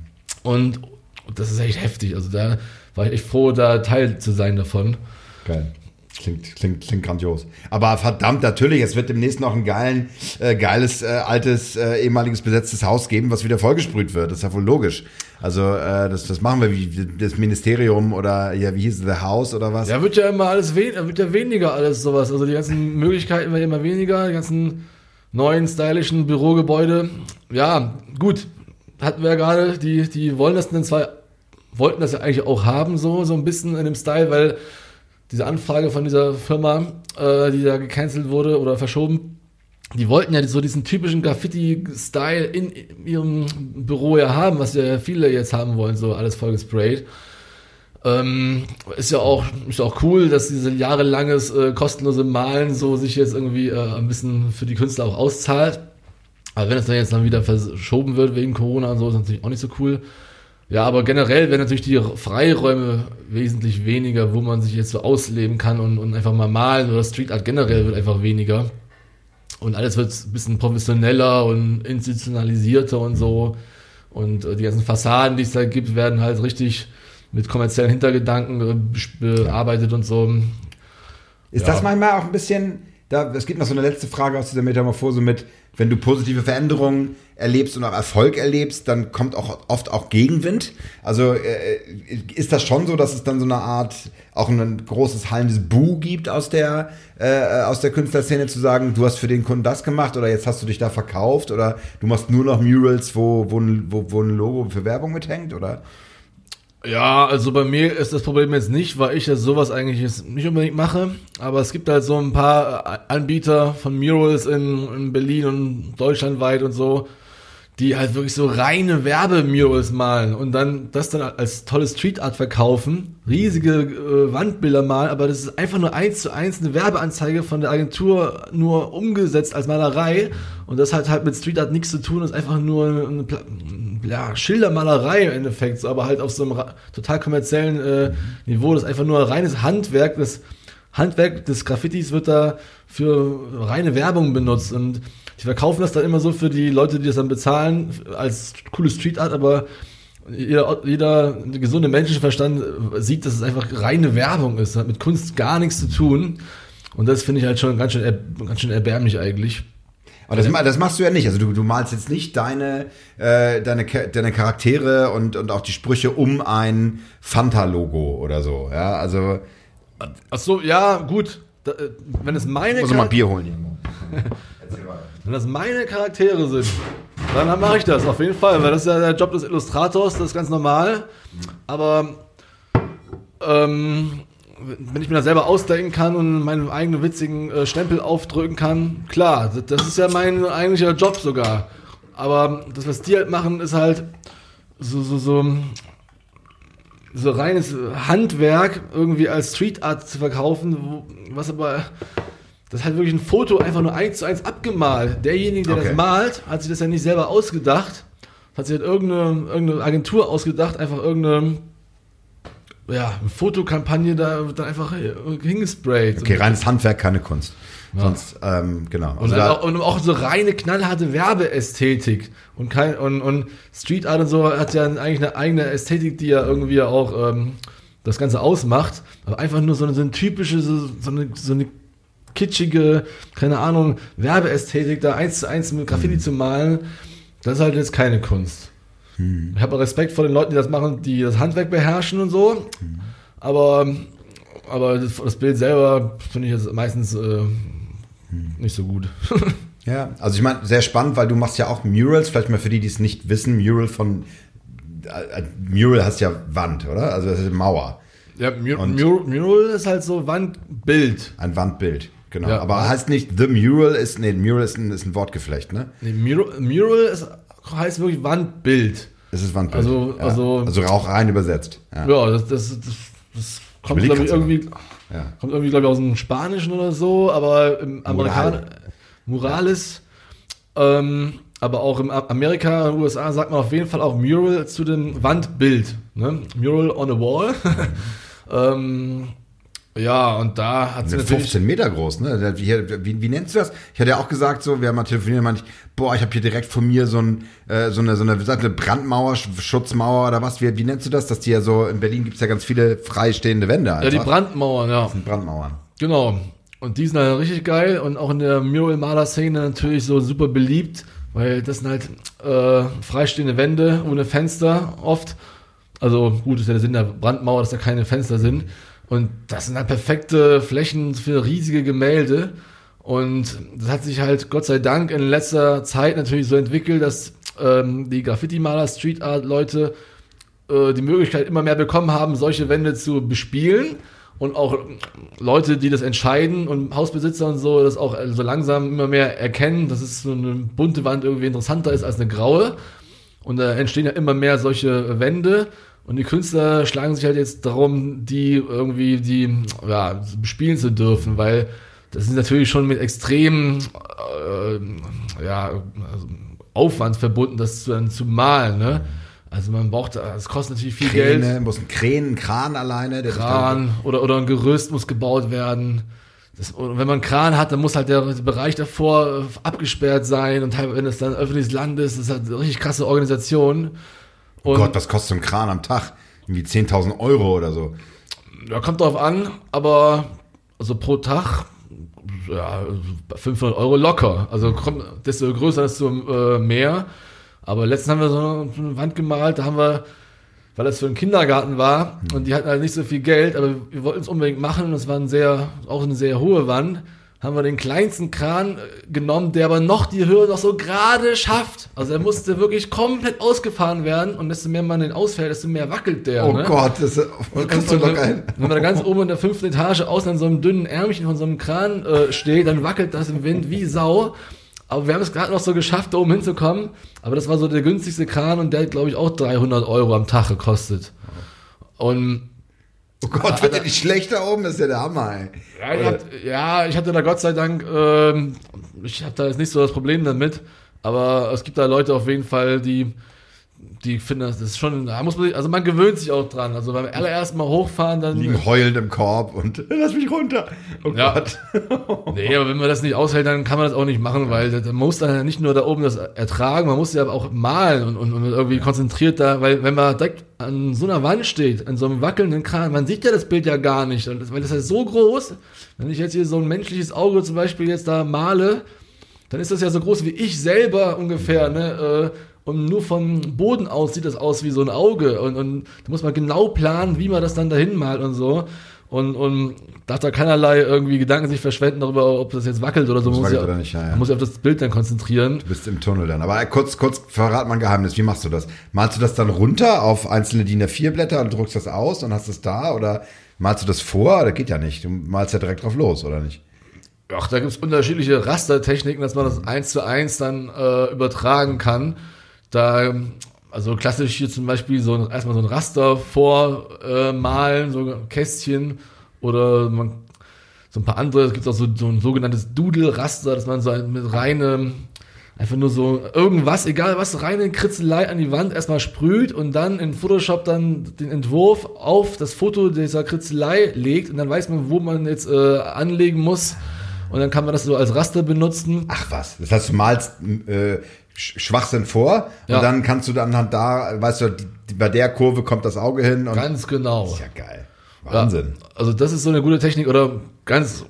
Und das ist echt heftig. Also da war ich echt froh, da Teil zu sein davon. Geil. Klingt, klingt, klingt grandios. Aber verdammt, natürlich, es wird demnächst noch ein geilen, äh, geiles, äh, altes, äh, ehemaliges besetztes Haus geben, was wieder vollgesprüht wird. Das ist ja wohl logisch. Also äh, das, das machen wir wie das Ministerium oder ja, wie hieß es, The House oder was? Ja, wird ja immer alles we wird ja weniger alles sowas. Also die ganzen Möglichkeiten werden immer weniger, die ganzen neuen stylischen Bürogebäude. Ja, gut, hatten wir ja gerade, die, die wollen das denn zwar, wollten das ja eigentlich auch haben, so, so ein bisschen in dem Style, weil diese Anfrage von dieser Firma, äh, die da gecancelt wurde oder verschoben, die wollten ja so diesen typischen Graffiti-Style in ihrem Büro ja haben, was ja viele jetzt haben wollen, so alles voll gesprayt. Ähm, ist ja auch ist auch cool, dass diese jahrelanges äh, kostenlose Malen so sich jetzt irgendwie äh, ein bisschen für die Künstler auch auszahlt. Aber wenn es dann jetzt dann wieder verschoben wird wegen Corona und so, ist natürlich auch nicht so cool. Ja, aber generell werden natürlich die Freiräume wesentlich weniger, wo man sich jetzt so ausleben kann und, und einfach mal malen oder Street Art generell wird einfach weniger. Und alles wird ein bisschen professioneller und institutionalisierter und so. Und äh, die ganzen Fassaden, die es da gibt, werden halt richtig mit kommerziellen Hintergedanken äh, bearbeitet und so. Ist ja. das manchmal auch ein bisschen, da, es gibt noch so eine letzte Frage aus dieser Metamorphose mit, wenn du positive Veränderungen erlebst und auch Erfolg erlebst, dann kommt auch oft auch Gegenwind. Also äh, ist das schon so, dass es dann so eine Art auch ein großes hallendes Bu gibt aus der äh, aus der Künstlerszene zu sagen, du hast für den Kunden das gemacht oder jetzt hast du dich da verkauft oder du machst nur noch Murals, wo wo, wo, wo ein Logo für Werbung mithängt oder? Ja, also bei mir ist das Problem jetzt nicht, weil ich jetzt sowas eigentlich jetzt nicht unbedingt mache. Aber es gibt halt so ein paar Anbieter von Murals in, in Berlin und deutschlandweit und so, die halt wirklich so reine Werbemurals malen und dann das dann als tolle Street Art verkaufen, riesige äh, Wandbilder malen, aber das ist einfach nur eins zu eins eine Werbeanzeige von der Agentur nur umgesetzt als Malerei und das hat halt mit Street Art nichts zu tun, das ist einfach nur eine, eine ja, Schildermalerei im Endeffekt, aber halt auf so einem total kommerziellen äh, Niveau, das ist einfach nur reines Handwerk, das Handwerk des Graffitis wird da für reine Werbung benutzt und die verkaufen das dann immer so für die Leute, die das dann bezahlen, als coole Street Art, aber jeder, jeder gesunde Menschenverstand sieht, dass es einfach reine Werbung ist, hat mit Kunst gar nichts zu tun. Und das finde ich halt schon ganz schön, ganz schön erbärmlich eigentlich. Aber das, das, machst du ja nicht. Also du, du malst jetzt nicht deine, äh, deine, deine Charaktere und, und auch die Sprüche um ein Fanta-Logo oder so. Ja, also. Ach so, ja, gut. Da, äh, wenn es meine. Muss mal Bier holen. Wenn das meine Charaktere sind, dann mache ich das auf jeden Fall, weil das ist ja der Job des Illustrators, das ist ganz normal. Aber ähm, wenn ich mir das selber ausdenken kann und meinen eigenen witzigen äh, Stempel aufdrücken kann, klar, das ist ja mein eigentlicher Job sogar. Aber das, was die halt machen, ist halt so, so, so, so reines Handwerk irgendwie als Street Art zu verkaufen, wo, was aber das hat wirklich ein Foto einfach nur eins zu eins abgemalt. Derjenige, der okay. das malt, hat sich das ja nicht selber ausgedacht. Hat sich halt irgendeine, irgendeine Agentur ausgedacht, einfach irgendeine ja, Fotokampagne da wird dann einfach hingesprayt. Okay, reines Handwerk, keine Kunst. Ja. Sonst, ähm, genau. Also und, auch, und, auch, so reine, knallharte Werbeästhetik. Und, kein, und, und Street Art und so hat ja eigentlich eine eigene Ästhetik, die ja irgendwie auch ähm, das Ganze ausmacht. Aber einfach nur so eine, so eine typische, so, so, eine, so eine kitschige, keine Ahnung, Werbeästhetik da eins zu eins mit Graffiti mhm. zu malen, das ist halt jetzt keine Kunst. Mhm. Ich habe Respekt vor den Leuten, die das machen, die das Handwerk beherrschen und so, mhm. aber, aber das, das, Bild selber finde ich jetzt meistens äh, nicht so gut. ja, also ich meine, sehr spannend, weil du machst ja auch Murals, vielleicht mal für die, die es nicht wissen, Mural von äh, Mural heißt ja Wand, oder? Also das ist Mauer. Ja, Mur Mural, Mural ist halt so Wandbild. Ein Wandbild. Genau, ja, aber heißt nicht The Mural ist, nee, Mural ist ein, ist ein Wortgeflecht, ne? Nee, Mural, Mural ist, heißt wirklich Wandbild. Es ist Wandbild. Also, ja. also, also auch rein übersetzt. Ja, ja das, das, das, das kommt, glaube ich, irgendwie, ja. kommt irgendwie, glaube ich, aus dem Spanischen oder so, aber im Amerikaner, Murales, ähm, aber auch in Amerika und USA sagt man auf jeden Fall auch Mural zu dem Wandbild, ne? Mural on a wall. ähm, ja, und da hat sie 15 Meter groß, ne? Wie, wie, wie nennst du das? Ich hatte ja auch gesagt, so, wir haben mal telefoniert, meinte ich, boah, ich habe hier direkt von mir so, ein, äh, so eine, so eine, eine Brandmauer, Schutzmauer oder was. Wie, wie nennst du das? Dass die ja so, in Berlin gibt's ja ganz viele freistehende Wände. Einfach. Ja, die Brandmauern, ja. Das sind Brandmauern. Genau. Und die sind halt richtig geil und auch in der Mural-Maler-Szene natürlich so super beliebt, weil das sind halt äh, freistehende Wände ohne Fenster oft. Also gut, ist ja der Sinn der Brandmauer, dass da keine Fenster sind. Und das sind halt perfekte Flächen für riesige Gemälde. Und das hat sich halt Gott sei Dank in letzter Zeit natürlich so entwickelt, dass ähm, die Graffiti-Maler, Street Art-Leute äh, die Möglichkeit immer mehr bekommen haben, solche Wände zu bespielen und auch Leute, die das entscheiden und Hausbesitzer und so, das auch so langsam immer mehr erkennen, dass es so eine bunte Wand irgendwie interessanter ist als eine graue. Und da entstehen ja immer mehr solche Wände. Und die Künstler schlagen sich halt jetzt darum, die irgendwie, die, ja, bespielen zu dürfen, weil das ist natürlich schon mit extremem, äh, ja, also Aufwand verbunden, das zu, zu malen, ne? Also man braucht, es kostet natürlich viel Kräne, Geld. muss ein Kränen, ein Kran alleine. Der Kran oder, oder ein Gerüst muss gebaut werden. Das, und wenn man einen Kran hat, dann muss halt der Bereich davor abgesperrt sein und teilweise, wenn es dann öffentliches Land ist, das ist halt eine richtig krasse Organisation. Oh Und Gott, was kostet so ein Kran am Tag? Irgendwie 10.000 Euro oder so. ja, kommt drauf an, aber also pro Tag ja, 500 Euro locker. Also kommt, desto größer, desto äh, mehr. Aber letztens haben wir so eine Wand gemalt, da haben wir, weil das für einen Kindergarten war und die hatten halt nicht so viel Geld, aber wir wollten es unbedingt machen und es war ein sehr, auch eine sehr hohe Wand, haben wir den kleinsten Kran äh, genommen, der aber noch die Höhe noch so gerade schafft. Also er musste wirklich komplett ausgefahren werden und desto mehr man den ausfällt, desto mehr wackelt der. Oh ne? Gott, das, kriegst und, du und, locker hin. wenn man da ganz oben in der fünften Etage außen an so einem dünnen Ärmchen von so einem Kran äh, steht, dann wackelt das im Wind wie Sau. Aber wir haben es gerade noch so geschafft, da oben hinzukommen. Aber das war so der günstigste Kran und der hat, glaube ich, auch 300 Euro am Tag gekostet. Und Oh Gott, wird dir nicht schlecht da oben? Das ist ja der Hammer, ey. ja, ich, hab, ja, ich hatte da Gott sei Dank, ähm, ich habe da jetzt nicht so das Problem damit. Aber es gibt da Leute auf jeden Fall, die, die finden das, das ist schon, da muss man sich, also man gewöhnt sich auch dran. Also beim allerersten Mal hochfahren, dann. Liegen heulend im Korb und lass mich runter. Oh Ja. Gott. Nee, aber wenn man das nicht aushält, dann kann man das auch nicht machen, weil man muss dann ja nicht nur da oben das ertragen, man muss ja aber auch malen und, und, und irgendwie konzentriert da, weil wenn man direkt an so einer Wand steht, an so einem wackelnden Kran, man sieht ja das Bild ja gar nicht, und das, weil das ist so groß, wenn ich jetzt hier so ein menschliches Auge zum Beispiel jetzt da male, dann ist das ja so groß wie ich selber ungefähr, ne? Und nur vom Boden aus sieht das aus wie so ein Auge. Und, und da muss man genau planen, wie man das dann dahin malt und so. Und, und darf da keinerlei irgendwie Gedanken sich verschwenden darüber, ob das jetzt wackelt oder so. Man muss, ja, nicht, ja, ja. man muss sich auf das Bild dann konzentrieren. Du bist im Tunnel dann. Aber kurz, kurz verrat mal ein Geheimnis. Wie machst du das? Malst du das dann runter auf einzelne DIN A4 Blätter und druckst das aus und hast es da? Oder malst du das vor? Das geht ja nicht. Du malst ja direkt drauf los, oder nicht? Ach, da gibt's unterschiedliche Rastertechniken, dass man das eins zu eins dann äh, übertragen kann. Da, also klassisch hier zum Beispiel so ein, erstmal so ein Raster vormalen, äh, so Kästchen oder man so ein paar andere, es gibt auch so, so ein sogenanntes Doodle-Raster, dass man so ein, mit reinem, einfach nur so irgendwas, egal was, reine Kritzelei an die Wand erstmal sprüht und dann in Photoshop dann den Entwurf auf das Foto dieser Kritzelei legt und dann weiß man, wo man jetzt äh, anlegen muss und dann kann man das so als Raster benutzen. Ach was. Das heißt, du malst äh, Schwachsinn vor Ja. und dann kannst du dann halt da, weißt du, bei der Kurve kommt das Auge hin und Ganz genau. ist ja geil. Wahnsinn. Ja, also das ist so eine gute Technik oder ganz,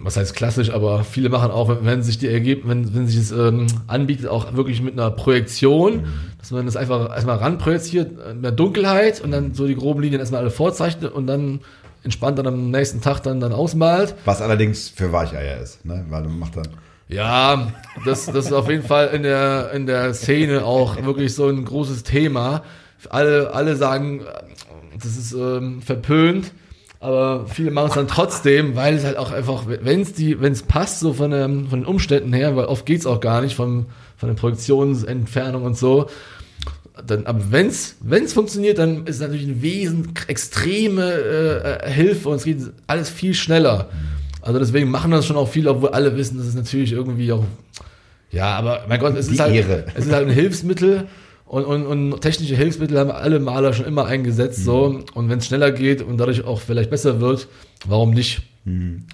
was heißt klassisch, aber viele machen auch, wenn, wenn sich die ergibt, wenn, wenn sich es ähm, anbietet, auch wirklich mit einer Projektion, dass man das einfach erstmal ranprojiziert, äh, mit der Dunkelheit und dann so die groben Linien erstmal alle vorzeichnet und dann entspannt dann am nächsten Tag dann, dann ausmalt. Was allerdings für Weicheier ist, ne? Weil du macht dann. Ja, das, das ist auf jeden Fall in der, in der Szene auch wirklich so ein großes Thema. Alle, alle sagen, das ist ähm, verpönt, aber viele machen es dann trotzdem, weil es halt auch einfach, wenn es die, wenn es passt, so von, der, von den Umständen her, weil oft geht's auch gar nicht, vom, von der Projektionsentfernung und so. Dann, aber wenn's, wenn's funktioniert, dann ist es natürlich eine wesen extreme äh, Hilfe und es geht alles viel schneller. Also deswegen machen das schon auch viele, obwohl alle wissen, dass es natürlich irgendwie auch, ja, aber mein Gott, es Die ist halt, Ehre. es ist halt ein Hilfsmittel und, und, und technische Hilfsmittel haben alle Maler schon immer eingesetzt, so. Und wenn es schneller geht und dadurch auch vielleicht besser wird, warum nicht?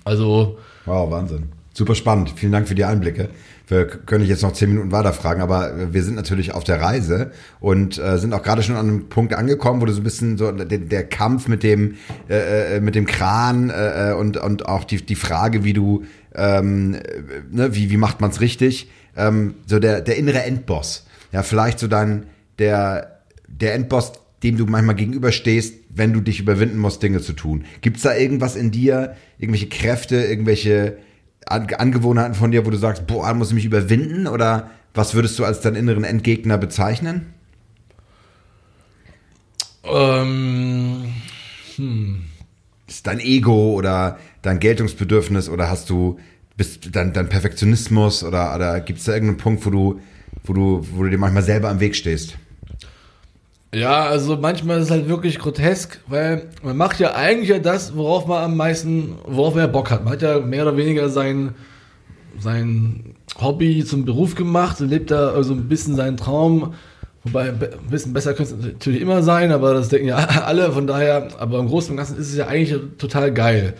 Also, Wow, Wahnsinn. Super spannend. Vielen Dank für die Einblicke. Wir können jetzt noch zehn Minuten weiterfragen, aber wir sind natürlich auf der Reise und äh, sind auch gerade schon an einem Punkt angekommen, wo du so ein bisschen so der, der Kampf mit dem äh, äh mit dem Kran äh, äh, und und auch die die Frage, wie du ähm, ne, wie wie macht man es richtig, ähm, so der der innere Endboss. Ja, vielleicht so dein der der Endboss, dem du manchmal gegenüberstehst, wenn du dich überwinden musst, Dinge zu tun. Gibt's da irgendwas in dir, irgendwelche Kräfte, irgendwelche Angewohnheiten von dir, wo du sagst, boah, muss ich mich überwinden? Oder was würdest du als deinen inneren Endgegner bezeichnen? Ähm, hm. Ist dein Ego oder dein Geltungsbedürfnis oder hast du bist dein, dein Perfektionismus oder, oder gibt es da irgendeinen Punkt, wo du, wo du, wo du dir manchmal selber am Weg stehst? Ja, also manchmal ist es halt wirklich grotesk, weil man macht ja eigentlich ja das, worauf man am meisten, worauf man ja Bock hat. Man hat ja mehr oder weniger sein, sein Hobby zum Beruf gemacht und lebt da also ein bisschen seinen Traum. Wobei ein bisschen besser könnte es natürlich immer sein, aber das denken ja alle, von daher, aber im Großen und Ganzen ist es ja eigentlich total geil.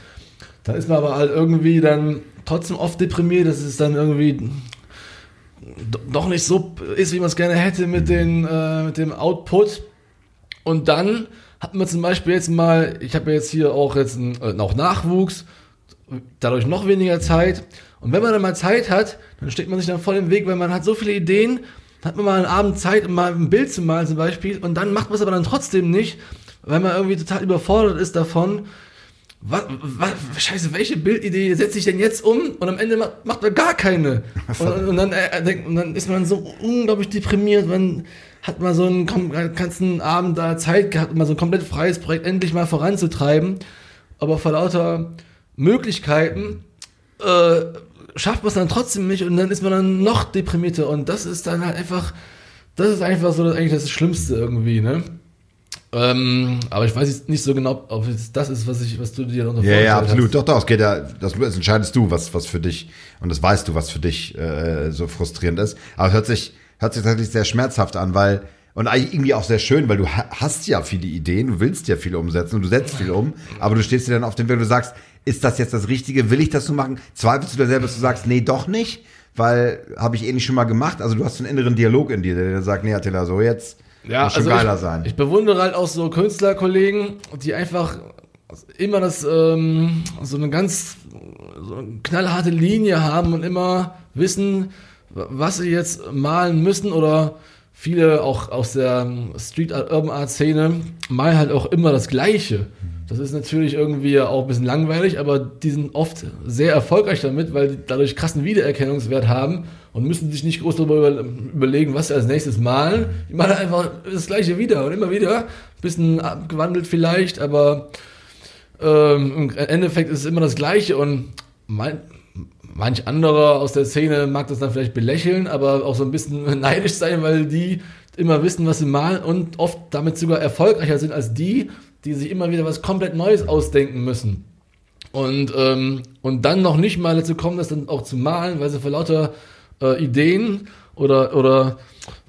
Da ist man aber halt irgendwie dann trotzdem oft deprimiert, dass es dann irgendwie doch nicht so ist, wie man es gerne hätte mit, den, äh, mit dem Output. Und dann hat man zum Beispiel jetzt mal, ich habe ja jetzt hier auch jetzt einen, äh, noch Nachwuchs, dadurch noch weniger Zeit. Und wenn man dann mal Zeit hat, dann steht man sich dann voll im Weg, weil man hat so viele Ideen, hat man mal einen Abend Zeit, um mal ein Bild zu malen zum Beispiel, und dann macht man es aber dann trotzdem nicht, weil man irgendwie total überfordert ist davon was, was, scheiße, welche Bildidee setze ich denn jetzt um? Und am Ende macht, macht man gar keine. Und, und, dann, äh, und dann ist man so unglaublich deprimiert. Man hat mal so einen ganzen Abend da Zeit gehabt, mal so ein komplett freies Projekt endlich mal voranzutreiben. Aber vor lauter Möglichkeiten äh, schafft man es dann trotzdem nicht und dann ist man dann noch deprimierter. Und das ist dann halt einfach, das ist einfach so das, eigentlich das Schlimmste irgendwie, ne? Ähm, aber ich weiß jetzt nicht so genau, ob es das ist, was ich, was du dir unter Ja, ja, absolut. Hast. Doch, doch, es geht ja, das, entscheidest du, was, was für dich, und das weißt du, was für dich äh, so frustrierend ist. Aber es hört sich, hört sich tatsächlich sehr schmerzhaft an, weil, und eigentlich irgendwie auch sehr schön, weil du hast ja viele Ideen, du willst ja viel umsetzen und du setzt viel um, aber du stehst dir dann auf dem Weg, du sagst, ist das jetzt das Richtige, will ich das so machen? Zweifelst du da selber, dass du sagst, nee, doch nicht, weil habe ich eh nicht schon mal gemacht. Also du hast einen inneren Dialog in dir, der sagt, nee, Attila, so jetzt ja, Muss schon also geiler ich, sein. Ich bewundere halt auch so Künstlerkollegen, die einfach immer das ähm, so eine ganz so eine knallharte Linie haben und immer wissen, was sie jetzt malen müssen oder viele auch aus der Street Art, Urban Art Szene malen halt auch immer das Gleiche. Das ist natürlich irgendwie auch ein bisschen langweilig, aber die sind oft sehr erfolgreich damit, weil die dadurch krassen Wiedererkennungswert haben und müssen sich nicht groß darüber überlegen, was sie als nächstes malen. Die malen einfach das gleiche wieder und immer wieder. Ein bisschen abgewandelt vielleicht, aber ähm, im Endeffekt ist es immer das gleiche und mein, manch anderer aus der Szene mag das dann vielleicht belächeln, aber auch so ein bisschen neidisch sein, weil die immer wissen, was sie malen und oft damit sogar erfolgreicher sind als die, die sich immer wieder was komplett Neues ausdenken müssen. Und, ähm, und dann noch nicht mal dazu kommen, das dann auch zu malen, weil sie vor lauter äh, Ideen oder, oder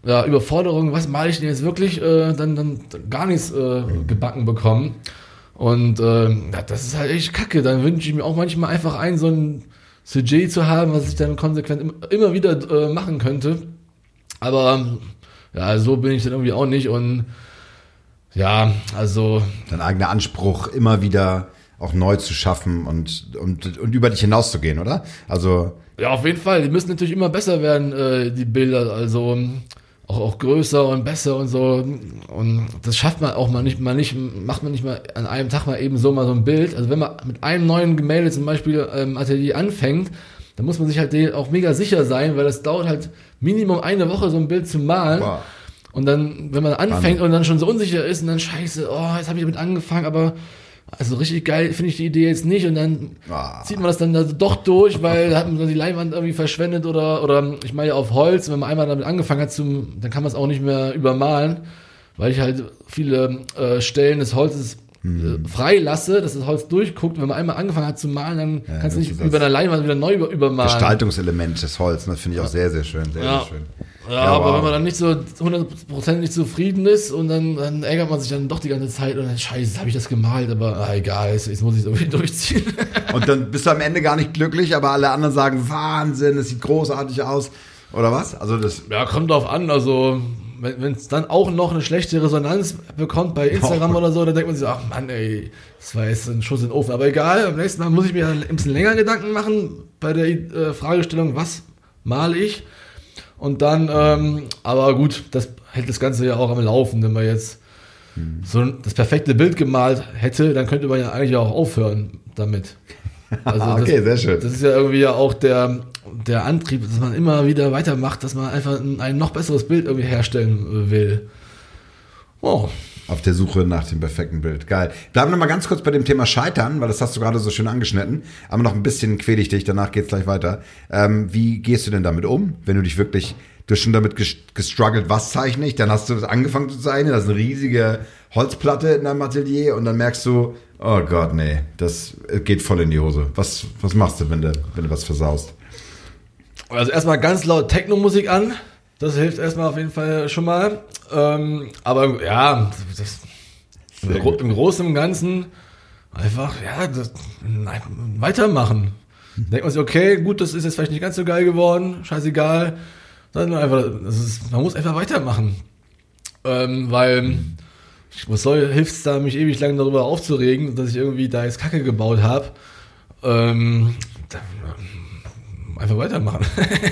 ja, Überforderungen, was male ich denn jetzt wirklich, äh, dann, dann gar nichts äh, gebacken bekommen. Und äh, das ist halt echt kacke. Dann wünsche ich mir auch manchmal einfach ein, so ein Sujet zu haben, was ich dann konsequent immer, immer wieder äh, machen könnte. Aber ja, so bin ich dann irgendwie auch nicht. Und ja, also. Dein eigener Anspruch, immer wieder auch neu zu schaffen und, und, und über dich hinauszugehen, oder? Also. Ja, auf jeden Fall. Die müssen natürlich immer besser werden, äh, die Bilder. Also auch, auch größer und besser und so. Und das schafft man auch mal nicht, mal nicht, macht man nicht mal an einem Tag mal eben so mal so ein Bild. Also wenn man mit einem neuen Gemälde zum Beispiel ähm, Atelier anfängt, dann muss man sich halt auch mega sicher sein, weil das dauert halt Minimum eine Woche, so ein Bild zu malen. Wow. Und dann, wenn man anfängt Mann. und dann schon so unsicher ist und dann scheiße, oh, jetzt habe ich damit angefangen, aber also richtig geil finde ich die Idee jetzt nicht und dann ah. zieht man das dann also doch durch, weil da hat man dann die Leinwand irgendwie verschwendet oder, oder ich meine ja auf Holz, wenn man einmal damit angefangen hat, zum, dann kann man es auch nicht mehr übermalen, weil ich halt viele äh, Stellen des Holzes hm. frei lasse, dass das Holz durchguckt. Wenn man einmal angefangen hat zu malen, dann ja, kannst du nicht über einer Leinwand wieder neu über, übermalen. Gestaltungselement des Holz, das finde ich auch sehr, sehr schön. Sehr, ja. sehr schön. Ja, aber wow. wenn man dann nicht so 100% nicht zufrieden ist und dann, dann, ärgert man sich dann doch die ganze Zeit und dann, scheiße, habe ich das gemalt, aber ah, egal, jetzt, jetzt muss ich es irgendwie durchziehen. und dann bist du am Ende gar nicht glücklich, aber alle anderen sagen, Wahnsinn, es sieht großartig aus. Oder was? Also das. Ja, kommt drauf an, also wenn es dann auch noch eine schlechte Resonanz bekommt bei Instagram oh. oder so, dann denkt man sich, ach Mann, ey, das war jetzt ein Schuss in den Ofen. Aber egal, am nächsten Mal muss ich mir ein bisschen länger Gedanken machen bei der äh, Fragestellung, was male ich? Und dann, ähm, aber gut, das hält das Ganze ja auch am Laufen, wenn man jetzt hm. so das perfekte Bild gemalt hätte, dann könnte man ja eigentlich auch aufhören damit. Also okay, das, sehr schön. Das ist ja irgendwie ja auch der, der Antrieb, dass man immer wieder weitermacht, dass man einfach ein, ein noch besseres Bild irgendwie herstellen will. Oh. Auf der Suche nach dem perfekten Bild. Geil. Bleiben wir mal ganz kurz bei dem Thema Scheitern, weil das hast du gerade so schön angeschnitten. Aber noch ein bisschen quäl ich dich, danach geht's gleich weiter. Ähm, wie gehst du denn damit um, wenn du dich wirklich, du hast schon damit gestruggelt, was zeichne ich? Dann hast du angefangen zu zeichnen, das ist eine riesige Holzplatte in deinem Atelier und dann merkst du, oh Gott, nee, das geht voll in die Hose. Was, was machst du, wenn du, wenn du was versaust? Also erstmal ganz laut Techno-Musik an. Das hilft erstmal auf jeden Fall schon mal. Ähm, aber ja, das, im Großen und Ganzen einfach, ja, das, nein, weitermachen. Denkt man sich, okay, gut, das ist jetzt vielleicht nicht ganz so geil geworden, scheißegal. Dann einfach, ist, man muss einfach weitermachen. Ähm, weil, was soll, hilft es da, mich ewig lang darüber aufzuregen, dass ich irgendwie da jetzt Kacke gebaut habe. Ähm, einfach weitermachen.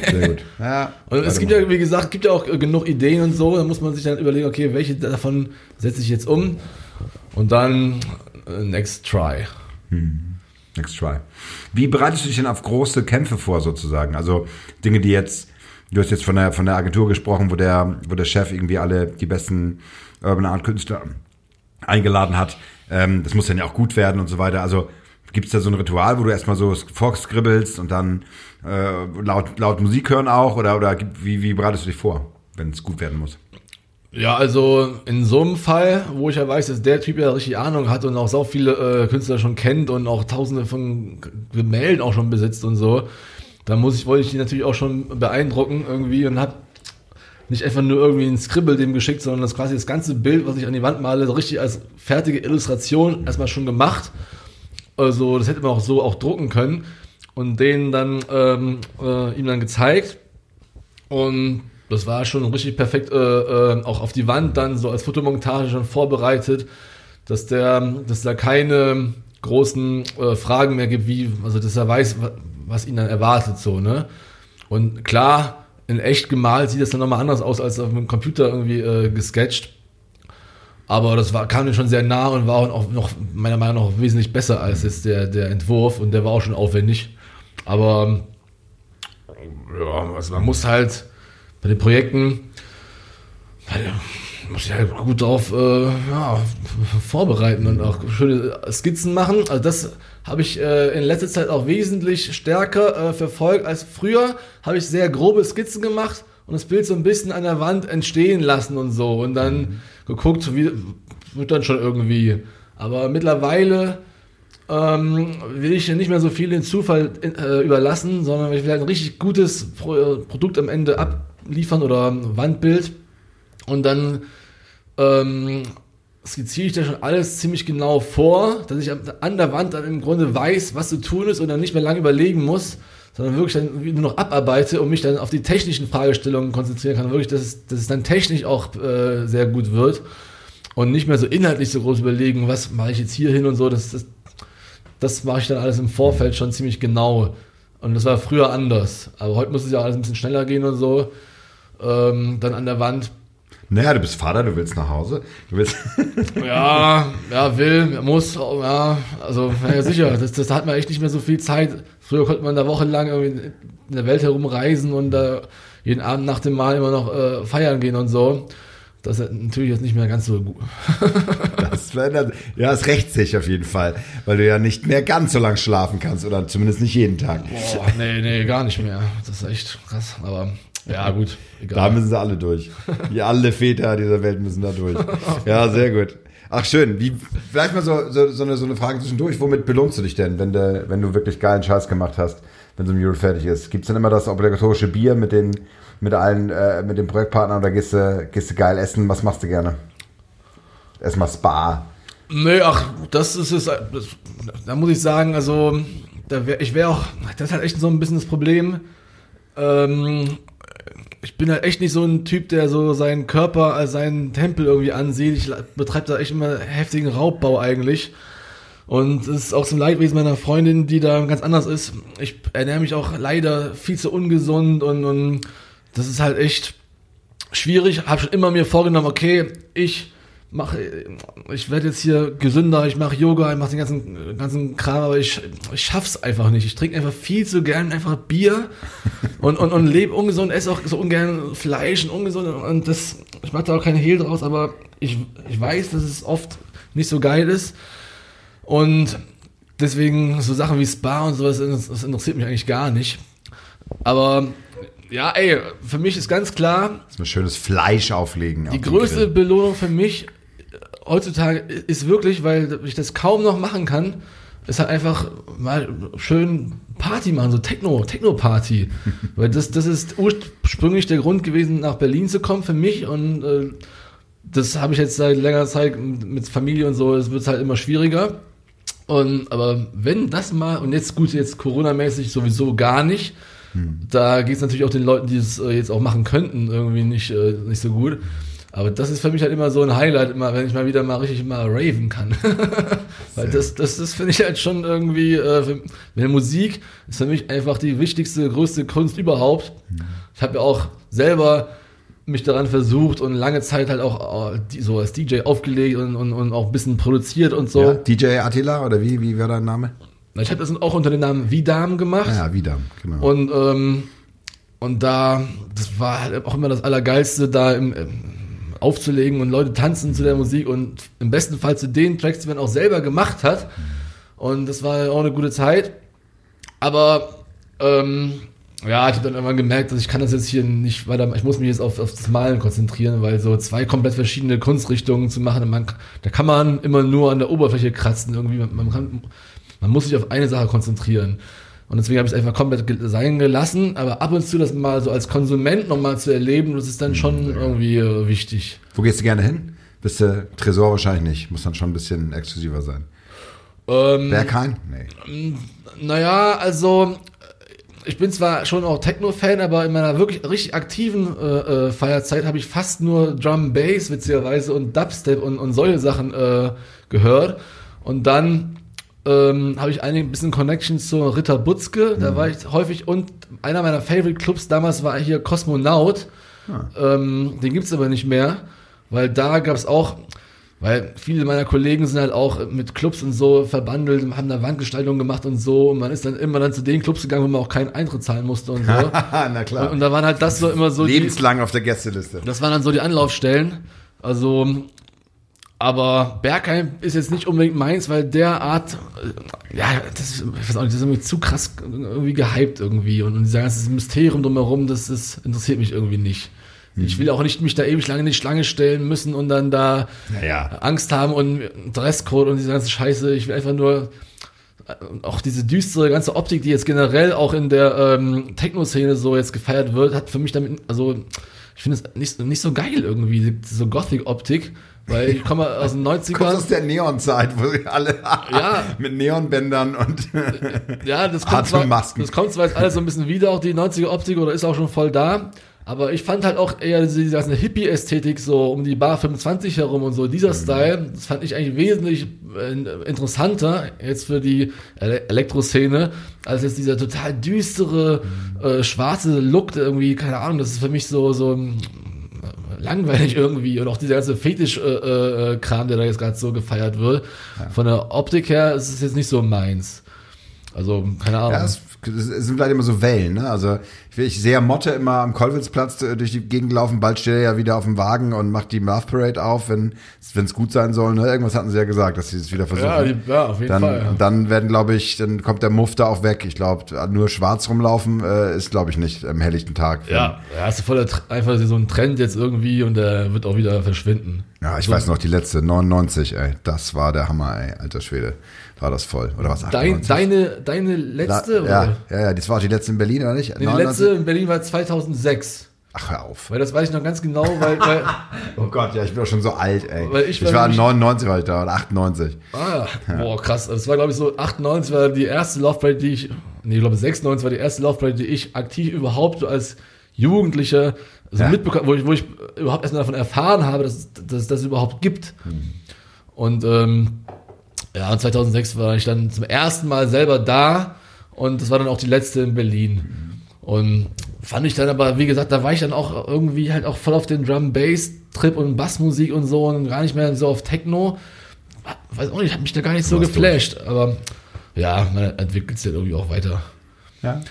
Sehr gut. Ja, und es gibt ja, wie gesagt, gibt ja auch genug Ideen und so. Da muss man sich dann überlegen, okay, welche davon setze ich jetzt um? Und dann äh, next try. Hm. Next try. Wie bereitest du dich denn auf große Kämpfe vor, sozusagen? Also Dinge, die jetzt, du hast jetzt von der, von der Agentur gesprochen, wo der, wo der Chef irgendwie alle die besten Urban Art Künstler eingeladen hat. Ähm, das muss dann ja auch gut werden und so weiter. Also gibt es da so ein Ritual, wo du erstmal so vorskribbelst und dann äh, laut, laut Musik hören auch? Oder, oder wie, wie bereitest du dich vor, wenn es gut werden muss? Ja, also in so einem Fall, wo ich ja weiß, dass der Typ ja richtig Ahnung hat und auch so viele äh, Künstler schon kennt und auch tausende von Gemälden auch schon besitzt und so, da muss ich, wollte ich die natürlich auch schon beeindrucken irgendwie und hab nicht einfach nur irgendwie ein Scribble dem geschickt, sondern das quasi das ganze Bild, was ich an die Wand male, so richtig als fertige Illustration erstmal schon gemacht. Also das hätte man auch so auch drucken können und denen dann ähm, äh, ihm dann gezeigt und das war schon richtig perfekt, äh, äh, auch auf die Wand dann so als Fotomontage schon vorbereitet, dass der, dass da keine großen äh, Fragen mehr gibt, wie, also dass er weiß, was ihn dann erwartet, so, ne? Und klar, in echt gemalt sieht das dann nochmal anders aus als auf dem Computer irgendwie äh, gesketcht. Aber das war, kam mir schon sehr nah und war auch noch, meiner Meinung nach, wesentlich besser als jetzt der, der Entwurf und der war auch schon aufwendig. Aber ja, also man muss halt bei den Projekten muss ich halt gut darauf äh, ja, vorbereiten und auch schöne Skizzen machen. Also das habe ich äh, in letzter Zeit auch wesentlich stärker äh, verfolgt als früher. Habe ich sehr grobe Skizzen gemacht und das Bild so ein bisschen an der Wand entstehen lassen und so und dann mhm. geguckt, wie wird dann schon irgendwie. Aber mittlerweile ähm, will ich nicht mehr so viel den Zufall äh, überlassen, sondern ich will halt ein richtig gutes Pro Produkt am Ende abliefern oder Wandbild und dann ähm, skizziere ich da schon alles ziemlich genau vor, dass ich an der Wand dann im Grunde weiß, was zu tun ist und dann nicht mehr lange überlegen muss, sondern wirklich dann nur noch abarbeite und mich dann auf die technischen Fragestellungen konzentrieren kann. Wirklich, dass es, dass es dann technisch auch äh, sehr gut wird und nicht mehr so inhaltlich so groß überlegen, was mache ich jetzt hier hin und so. Das, das, das mache ich dann alles im Vorfeld schon ziemlich genau. Und das war früher anders. Aber heute muss es ja alles ein bisschen schneller gehen und so. Ähm, dann an der Wand naja, du bist Vater, du willst nach Hause. Du willst ja, ja, will, muss, ja, also, ja, sicher, das, das, da hat man echt nicht mehr so viel Zeit. Früher konnte man da wochenlang irgendwie in der Welt herumreisen und äh, jeden Abend nach dem Mahl immer noch äh, feiern gehen und so. Das ist natürlich jetzt nicht mehr ganz so gut. das verändert, ja, es rächt sich auf jeden Fall, weil du ja nicht mehr ganz so lang schlafen kannst oder zumindest nicht jeden Tag. Boah, nee, nee, gar nicht mehr. Das ist echt krass, aber ja, gut. Egal. Da müssen sie alle durch. Die alle Väter dieser Welt müssen da durch. Ja, sehr gut. Ach schön. Wie, vielleicht mal so, so, so, eine, so eine Frage zwischendurch. Womit belohnst du dich denn, wenn du, wenn du wirklich geilen Scheiß gemacht hast? wenn so ein Mural fertig ist? Gibt es dann immer das obligatorische Bier mit den, mit allen, äh, mit den Projektpartnern oder gehst du, gehst du geil essen? Was machst du gerne? Erstmal Spa. Nee, ach, das ist es. Das, da muss ich sagen, also, da wär, ich wäre auch, das ist halt echt so ein bisschen das Problem. Ähm, ich bin halt echt nicht so ein Typ, der so seinen Körper als seinen Tempel irgendwie ansieht. Ich betreibe da echt immer heftigen Raubbau eigentlich. Und es ist auch zum Leidwesen meiner Freundin, die da ganz anders ist. Ich ernähre mich auch leider viel zu ungesund und, und das ist halt echt schwierig. Habe schon immer mir vorgenommen, okay, ich mache, ich werde jetzt hier gesünder, ich mache Yoga, ich mache den ganzen, ganzen Kram, aber ich, ich schaff's einfach nicht. Ich trinke einfach viel zu gern einfach Bier und, und, und lebe ungesund, esse auch so ungern Fleisch und ungesund und das, ich mache da auch keine Hehl draus, aber ich, ich weiß, dass es oft nicht so geil ist und deswegen so Sachen wie Spa und sowas, das interessiert mich eigentlich gar nicht. Aber ja, ey, für mich ist ganz klar. Das ist ein schönes Fleisch auflegen. Die auf größte. Belohnung für mich heutzutage ist wirklich, weil ich das kaum noch machen kann, ist halt einfach mal schön Party machen, so Techno, Techno-Party. weil das, das ist ursprünglich der Grund gewesen, nach Berlin zu kommen für mich und äh, das habe ich jetzt seit längerer Zeit mit Familie und so, es wird halt immer schwieriger. Und, aber wenn das mal, und jetzt gut, jetzt Corona-mäßig sowieso gar nicht, hm. da geht es natürlich auch den Leuten, die es äh, jetzt auch machen könnten, irgendwie nicht, äh, nicht so gut. Aber das ist für mich halt immer so ein Highlight, immer wenn ich mal wieder mal richtig mal raven kann. Weil das, das, das finde ich halt schon irgendwie, äh, für, mit Musik ist für mich einfach die wichtigste, größte Kunst überhaupt. Hm. Ich habe ja auch selber mich daran versucht und lange Zeit halt auch äh, so als DJ aufgelegt und, und, und auch ein bisschen produziert und so. Ja, DJ Attila oder wie, wie war dein Name? Ich habe das auch unter dem Namen Vidam gemacht. Ja, Vidam, genau. Und, ähm, und da, das war halt auch immer das Allergeilste, da im, aufzulegen und Leute tanzen zu der Musik und im besten Fall zu den Tracks, die man auch selber gemacht hat. Und das war auch eine gute Zeit. Aber ähm, ja, ich habe dann irgendwann gemerkt, dass ich kann das jetzt hier nicht weiter, ich muss mich jetzt auf, auf das Malen konzentrieren, weil so zwei komplett verschiedene Kunstrichtungen zu machen, man, da kann man immer nur an der Oberfläche kratzen irgendwie, man, man, kann, man muss sich auf eine Sache konzentrieren. Und deswegen habe ich es einfach komplett sein gelassen, aber ab und zu das mal so als Konsument nochmal zu erleben, das ist dann schon irgendwie äh, wichtig. Wo gehst du gerne hin? Bist du Tresor wahrscheinlich nicht, muss dann schon ein bisschen exklusiver sein. Ähm, Berghain? Nee. Naja, also ich bin zwar schon auch Techno-Fan, aber in meiner wirklich richtig aktiven äh, äh, Feierzeit habe ich fast nur Drum Bass witzigerweise und Dubstep und, und solche Sachen äh, gehört. Und dann ähm, habe ich ein bisschen Connections zu Ritter Butzke, mhm. da war ich häufig und einer meiner Favorite Clubs damals war hier Kosmonaut. Ah. Ähm, den gibt's aber nicht mehr, weil da gab's auch weil viele meiner Kollegen sind halt auch mit Clubs und so verbandelt und haben da Wandgestaltung gemacht und so. Und man ist dann immer dann zu den Clubs gegangen, wo man auch keinen Eintritt zahlen musste und so. Na klar. Und, und, da waren halt das so immer so. Lebenslang die, auf der Gästeliste. Das waren dann so die Anlaufstellen. Also, aber Bergheim ist jetzt nicht unbedingt meins, weil der Art, ja, das, ich weiß auch nicht, das ist irgendwie zu krass irgendwie gehypt irgendwie. Und, und dieser ganze Mysterium drumherum, das, das interessiert mich irgendwie nicht. Ich will auch nicht mich da ewig lange in die Schlange stellen müssen und dann da naja. Angst haben und Dresscode und diese ganze Scheiße. Ich will einfach nur äh, auch diese düstere ganze Optik, die jetzt generell auch in der ähm, Techno-Szene so jetzt gefeiert wird, hat für mich damit, also ich finde es nicht, nicht so geil irgendwie, so Gothic-Optik. Weil ich komme aus den 90ern. Kommst aus der Neon-Zeit, wo sie alle ja. mit Neonbändern und ja, das kommt, zwar, das kommt zwar jetzt alles so ein bisschen wieder, auch die 90er-Optik, oder ist auch schon voll da. Aber ich fand halt auch eher diese ganze Hippie-Ästhetik so um die Bar 25 herum und so, dieser mhm. Style, das fand ich eigentlich wesentlich äh, interessanter jetzt für die Ele Elektroszene, als jetzt dieser total düstere, mhm. äh, schwarze Look, irgendwie, keine Ahnung, das ist für mich so, so äh, langweilig irgendwie und auch dieser ganze Fetisch-Kram, äh, äh, der da jetzt gerade so gefeiert wird. Ja. Von der Optik her ist es jetzt nicht so meins. Also, keine Ahnung. Ja, es es sind vielleicht immer so Wellen, ne? Also ich, ich sehe Motte immer am Kolwitzplatz äh, durch die Gegend laufen, bald steht er ja wieder auf dem Wagen und macht die Love Parade auf, wenn es gut sein soll. Ne? Irgendwas hatten sie ja gesagt, dass sie es wieder versuchen. Ja, die, ja auf jeden dann, Fall. Ja. Dann werden, glaube ich, dann kommt der Muff da auch weg. Ich glaube, nur schwarz rumlaufen äh, ist, glaube ich, nicht am helllichten Tag. Ja, ja, ist voll einfach so ein Trend jetzt irgendwie und der wird auch wieder verschwinden. Ja, ich so. weiß noch, die letzte, 99, ey, das war der Hammer, ey, alter Schwede, war das voll, oder was, Dein, deine, deine letzte? La, ja, ja, ja, das war auch die letzte in Berlin, oder nicht? Nee, die letzte in Berlin war 2006. Ach, hör auf. Weil das weiß ich noch ganz genau, weil. weil oh Gott, ja, ich bin doch schon so alt, ey. Ich, ich war 99 war ich da, oder 98. Ah, ja. boah, krass. Das war, glaube ich, so 98 war die erste Love Parade, die ich. Nee, ich glaube 96 war die erste Love Parade, die ich aktiv überhaupt als Jugendlicher so ja. mitbekommen, wo ich, wo ich überhaupt erst mal davon erfahren habe, dass, dass es das überhaupt gibt. Mhm. Und ähm, ja, 2006 war ich dann zum ersten Mal selber da und das war dann auch die letzte in Berlin. Mhm. Und fand ich dann aber, wie gesagt, da war ich dann auch irgendwie halt auch voll auf den Drum-Bass-Trip und Bassmusik und so und gar nicht mehr so auf Techno. Weiß auch nicht, hat mich da gar nicht so geflasht. Durch. Aber ja, man entwickelt sich ja irgendwie auch weiter. Ja.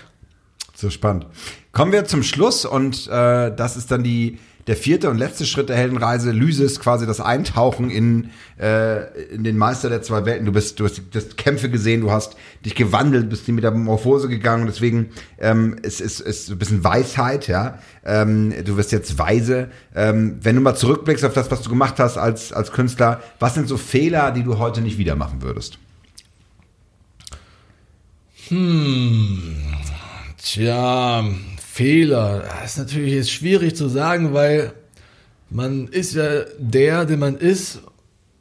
So spannend. Kommen wir zum Schluss und äh, das ist dann die der vierte und letzte Schritt der Heldenreise, Lysis, quasi das Eintauchen in, äh, in den Meister der zwei Welten. Du bist, du hast, du hast Kämpfe gesehen, du hast dich gewandelt, bist die Metamorphose gegangen. Deswegen ähm, es ist es ein bisschen Weisheit, ja. Ähm, du wirst jetzt weise. Ähm, wenn du mal zurückblickst auf das, was du gemacht hast als als Künstler, was sind so Fehler, die du heute nicht wieder machen würdest? Hm. Tja, Fehler. Das ist natürlich jetzt schwierig zu sagen, weil man ist ja der, der man ist,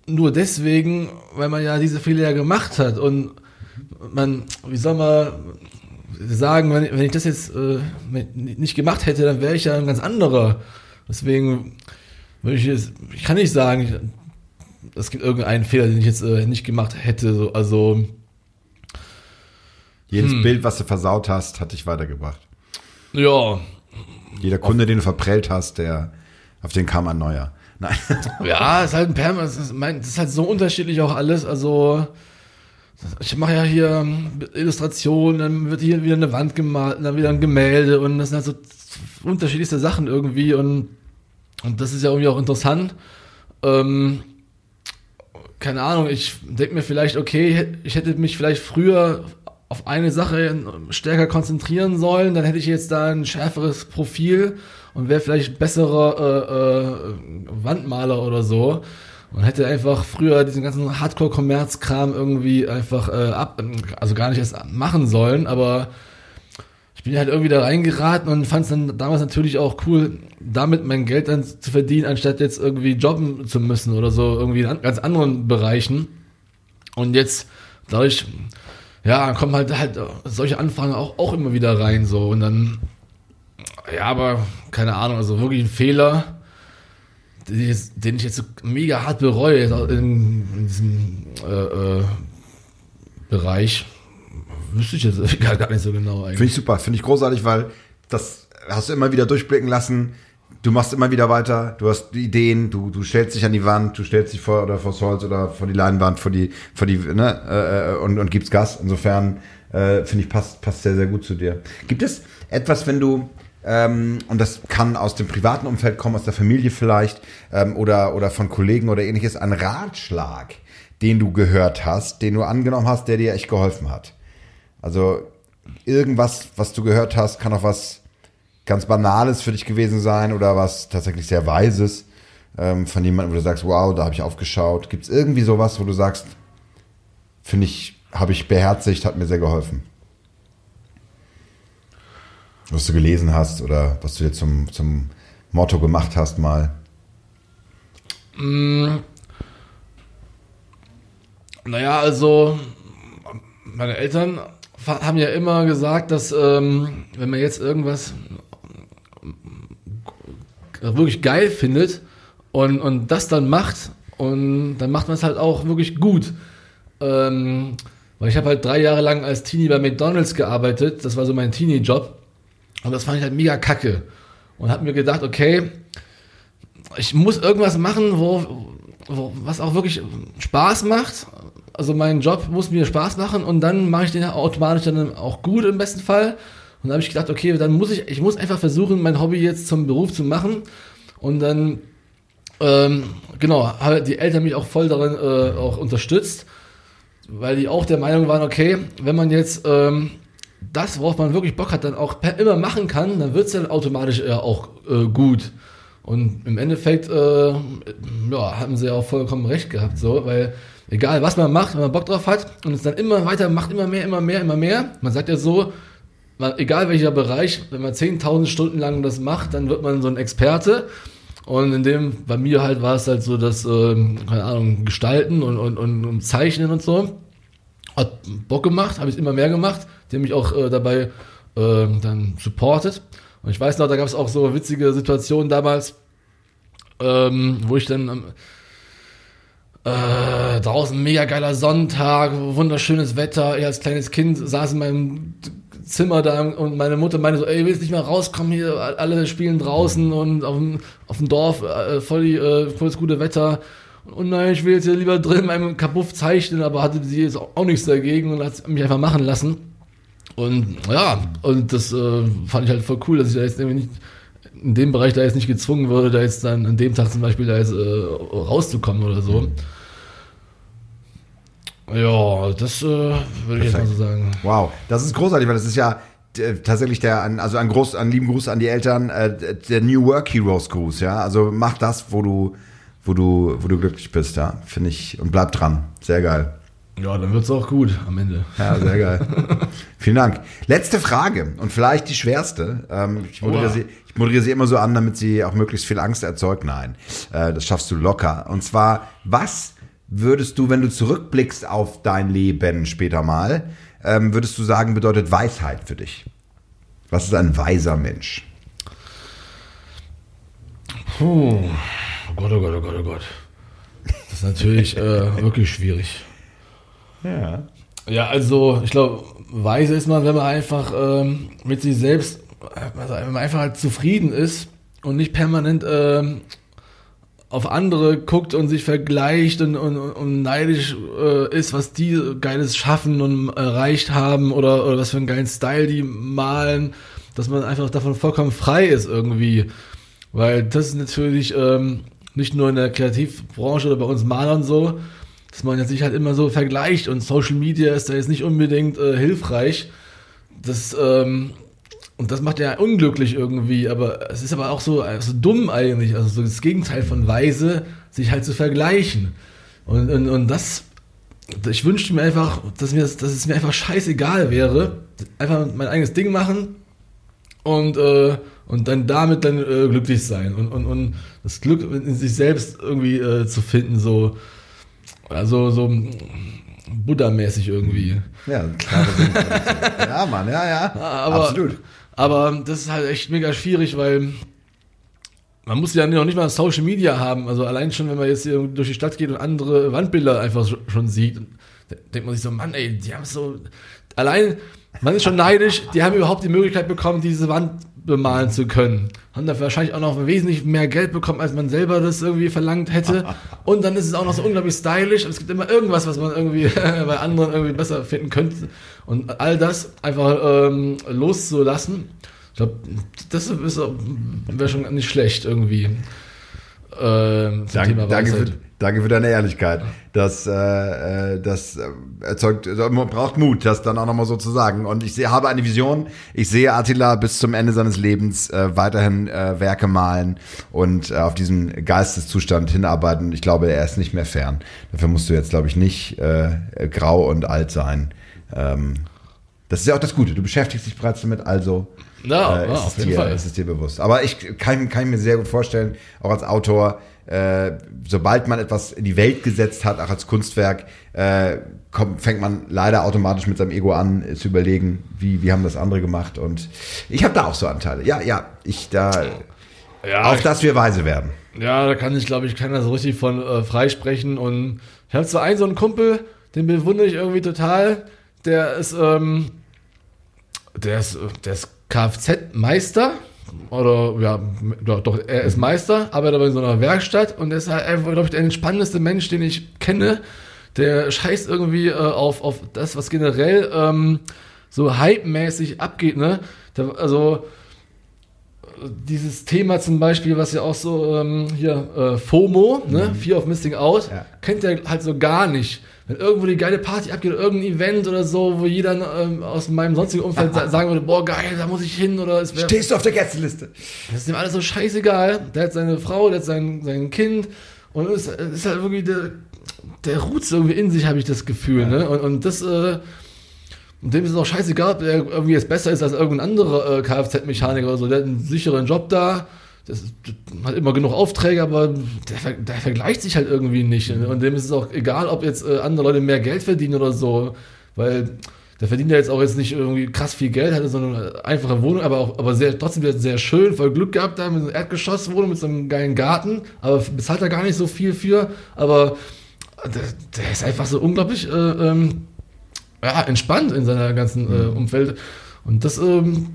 nur deswegen, weil man ja diese Fehler ja gemacht hat. Und man, wie soll man sagen, wenn, wenn ich das jetzt äh, nicht gemacht hätte, dann wäre ich ja ein ganz anderer. Deswegen würde ich jetzt, ich kann nicht sagen, es gibt irgendeinen Fehler, den ich jetzt äh, nicht gemacht hätte. So, also jedes hm. Bild, was du versaut hast, hat dich weitergebracht. Ja. Jeder Kunde, den du verprellt hast, der, auf den kam ein neuer. Nein. Ja, ist halt ein Perm, das ist, mein, das ist halt so unterschiedlich auch alles. Also, ich mache ja hier Illustrationen, dann wird hier wieder eine Wand gemalt, dann wieder ein Gemälde und das sind halt so unterschiedlichste Sachen irgendwie und, und das ist ja irgendwie auch interessant. Ähm, keine Ahnung, ich denke mir vielleicht, okay, ich hätte mich vielleicht früher auf eine Sache stärker konzentrieren sollen, dann hätte ich jetzt da ein schärferes Profil und wäre vielleicht besserer äh, äh, Wandmaler oder so und hätte einfach früher diesen ganzen Hardcore-Kommerz-Kram irgendwie einfach äh, ab, also gar nicht erst machen sollen, aber ich bin halt irgendwie da reingeraten und fand es dann damals natürlich auch cool, damit mein Geld dann zu verdienen, anstatt jetzt irgendwie jobben zu müssen oder so, irgendwie in ganz anderen Bereichen. Und jetzt dadurch ja, dann kommen halt halt solche Anfragen auch, auch immer wieder rein so und dann ja, aber keine Ahnung, also wirklich ein Fehler, den ich jetzt, so mega hart bereue in, in diesem äh, äh, Bereich. Wüsste ich jetzt gar nicht so genau eigentlich. Finde ich super, finde ich großartig, weil das hast du immer wieder durchblicken lassen du machst immer wieder weiter, du hast Ideen, du, du stellst dich an die Wand, du stellst dich vor oder vor Holz oder vor die Leinwand, vor die, vor die, ne, äh, äh, und, und gibst Gas. Insofern äh, finde ich passt, passt sehr, sehr gut zu dir. Gibt es etwas, wenn du ähm, und das kann aus dem privaten Umfeld kommen, aus der Familie vielleicht ähm, oder oder von Kollegen oder ähnliches, ein Ratschlag, den du gehört hast, den du angenommen hast, der dir echt geholfen hat. Also irgendwas, was du gehört hast, kann auch was ganz Banales für dich gewesen sein oder was tatsächlich sehr Weises ähm, von jemandem, wo du sagst, wow, da habe ich aufgeschaut. Gibt es irgendwie sowas, wo du sagst, finde ich, habe ich beherzigt, hat mir sehr geholfen? Was du gelesen hast oder was du dir zum, zum Motto gemacht hast mal? Mm. Naja, also meine Eltern haben ja immer gesagt, dass ähm, wenn man jetzt irgendwas wirklich geil findet und, und das dann macht und dann macht man es halt auch wirklich gut. Ähm, weil ich habe halt drei Jahre lang als Teenie bei McDonalds gearbeitet, das war so mein Teenie-Job und das fand ich halt mega kacke und habe mir gedacht, okay, ich muss irgendwas machen, wo, wo, was auch wirklich Spaß macht. Also mein Job muss mir Spaß machen und dann mache ich den automatisch dann auch gut im besten Fall. Und dann habe ich gedacht, okay, dann muss ich, ich muss einfach versuchen, mein Hobby jetzt zum Beruf zu machen. Und dann, ähm, genau, haben die Eltern mich auch voll darin äh, auch unterstützt, weil die auch der Meinung waren, okay, wenn man jetzt ähm, das, worauf man wirklich Bock hat, dann auch immer machen kann, dann wird es dann automatisch äh, auch äh, gut. Und im Endeffekt, äh, ja, haben sie auch vollkommen recht gehabt, so, weil egal was man macht, wenn man Bock drauf hat und es dann immer weiter macht, immer mehr, immer mehr, immer mehr. Man sagt ja so, egal welcher Bereich, wenn man 10.000 Stunden lang das macht, dann wird man so ein Experte. Und in dem, bei mir halt war es halt so, dass, ähm, keine Ahnung, Gestalten und, und, und, Zeichnen und so. Hat Bock gemacht, habe ich immer mehr gemacht. Haben mich auch äh, dabei äh, dann supportet. Und ich weiß noch, da gab es auch so witzige Situationen damals, ähm, wo ich dann äh, draußen mega geiler Sonntag, wunderschönes Wetter. Ich als kleines Kind saß in meinem Zimmer da und meine Mutter meinte so, ey, willst nicht mehr rauskommen hier, alle spielen draußen und auf dem, auf dem Dorf äh, voll, äh, voll das gute Wetter. Und nein, ich will jetzt hier lieber drin in meinem Kabuff zeichnen, aber hatte sie jetzt auch nichts dagegen und hat mich einfach machen lassen. Und ja, und das äh, fand ich halt voll cool, dass ich da jetzt irgendwie nicht in dem Bereich da jetzt nicht gezwungen wurde, da jetzt dann an dem Tag zum Beispiel da jetzt äh, rauszukommen oder so. Ja, das äh, würde ich jetzt mal so sagen. Wow, das ist großartig, weil das ist ja äh, tatsächlich der, also ein groß, ein lieben Gruß an die Eltern, äh, der New Work Heroes Gruß, ja. Also mach das, wo du, wo du, wo du glücklich bist, ja. Finde ich und bleib dran. Sehr geil. Ja, dann wird's auch gut am Ende. Ja, sehr geil. Vielen Dank. Letzte Frage und vielleicht die schwerste. Ähm, ich, moderiere sie, ich moderiere sie immer so an, damit sie auch möglichst viel Angst erzeugt. Nein, äh, das schaffst du locker. Und zwar, was würdest du, wenn du zurückblickst auf dein Leben später mal, ähm, würdest du sagen, bedeutet Weisheit für dich? Was ist ein weiser Mensch? Puh. Oh Gott, oh Gott, oh Gott, oh Gott. Das ist natürlich äh, wirklich schwierig. Ja. Ja, also ich glaube, weise ist man, wenn man einfach ähm, mit sich selbst, also wenn man einfach halt zufrieden ist und nicht permanent ähm, auf andere guckt und sich vergleicht und, und, und neidisch äh, ist, was die Geiles schaffen und erreicht haben oder, oder was für einen geilen Style die malen, dass man einfach davon vollkommen frei ist irgendwie. Weil das ist natürlich ähm, nicht nur in der Kreativbranche oder bei uns Malern so, dass man sich halt immer so vergleicht und Social Media ist da jetzt nicht unbedingt äh, hilfreich. Das, ähm, und das macht ja unglücklich irgendwie, aber es ist aber auch so, so dumm eigentlich, also so das Gegenteil von weise, sich halt zu vergleichen. Und, und, und das, ich wünschte mir einfach, dass, mir, dass es mir einfach scheißegal wäre, einfach mein eigenes Ding machen und, äh, und dann damit dann äh, glücklich sein und, und, und das Glück in sich selbst irgendwie äh, zu finden, so, also so Buddha-mäßig irgendwie. Ja, klar. ja, Mann, ja, ja. Aber, Absolut. Aber das ist halt echt mega schwierig, weil man muss ja noch nicht mal Social Media haben. Also allein schon, wenn man jetzt hier durch die Stadt geht und andere Wandbilder einfach schon sieht, denkt man sich so, Mann, ey, die haben so, allein, man ist schon neidisch, die haben überhaupt die Möglichkeit bekommen, diese Wand bemalen zu können. Haben dafür wahrscheinlich auch noch wesentlich mehr Geld bekommen, als man selber das irgendwie verlangt hätte. Und dann ist es auch noch so unglaublich stylisch. Und es gibt immer irgendwas, was man irgendwie bei anderen irgendwie besser finden könnte. Und all das einfach ähm, loszulassen, ich glaube, das wäre schon nicht schlecht irgendwie. Äh, zum danke, danke für, danke für deine Ehrlichkeit. Das, äh, äh das erzeugt, also man braucht Mut, das dann auch nochmal so zu sagen. Und ich sehe, habe eine Vision. Ich sehe Attila bis zum Ende seines Lebens äh, weiterhin äh, Werke malen und äh, auf diesen Geisteszustand hinarbeiten. Ich glaube, er ist nicht mehr fern. Dafür musst du jetzt, glaube ich, nicht äh, grau und alt sein. Ähm, das ist ja auch das Gute. Du beschäftigst dich bereits damit, also ja, äh, ist, es dir, ist es dir bewusst. Aber ich kann, kann mir sehr gut vorstellen, auch als Autor, äh, sobald man etwas in die Welt gesetzt hat, auch als Kunstwerk, äh, kommt, fängt man leider automatisch mit seinem Ego an, äh, zu überlegen, wie, wie haben das andere gemacht. Und ich habe da auch so Anteile. Ja, ja, ich da. Ja, auf dass wir weise werden. Ja, da kann ich, glaube ich, keiner so richtig von äh, freisprechen. Und ich habe zwar einen so einen Kumpel, den bewundere ich irgendwie total. Der ist, ähm, der ist, der ist Kfz-Meister oder ja, doch, er ist Meister, arbeitet aber in so einer Werkstatt und er ist halt einfach, glaube ich, der entspannendste Mensch, den ich kenne. Der scheißt irgendwie äh, auf, auf das, was generell ähm, so hype-mäßig abgeht, ne? Der, also dieses Thema zum Beispiel, was ja auch so ähm, hier äh, FOMO, ne? Fear of Missing Out, Ja. kennt er halt so gar nicht. Wenn irgendwo die geile Party abgeht, irgendein Event oder so, wo jeder ähm, aus meinem sonstigen Umfeld sa sagen würde, boah geil, da muss ich hin oder es wäre Stehst du auf der Gästeliste? das ist ihm alles so scheißegal. Der hat seine Frau, der hat sein, sein Kind und ist, ist halt irgendwie der, der ruht irgendwie in sich, habe ich das Gefühl. Ne? Und, und das, äh, und dem ist es auch scheißegal, ob er irgendwie jetzt besser ist als irgendein anderer äh, Kfz-Mechaniker oder so. Der hat einen sicheren Job da, das ist, hat immer genug Aufträge, aber der, der vergleicht sich halt irgendwie nicht. Ne? Und dem ist es auch egal, ob jetzt äh, andere Leute mehr Geld verdienen oder so, weil der verdient ja jetzt auch jetzt nicht irgendwie krass viel Geld, hatte so eine einfache Wohnung, aber auch, aber sehr, trotzdem sehr, sehr schön, voll Glück gehabt da mit so einer Erdgeschosswohnung, mit so einem geilen Garten, aber bezahlt er gar nicht so viel für, aber der, der ist einfach so unglaublich, äh, ähm, ja, entspannt in seiner ganzen äh, Umfeld. Und das, ähm,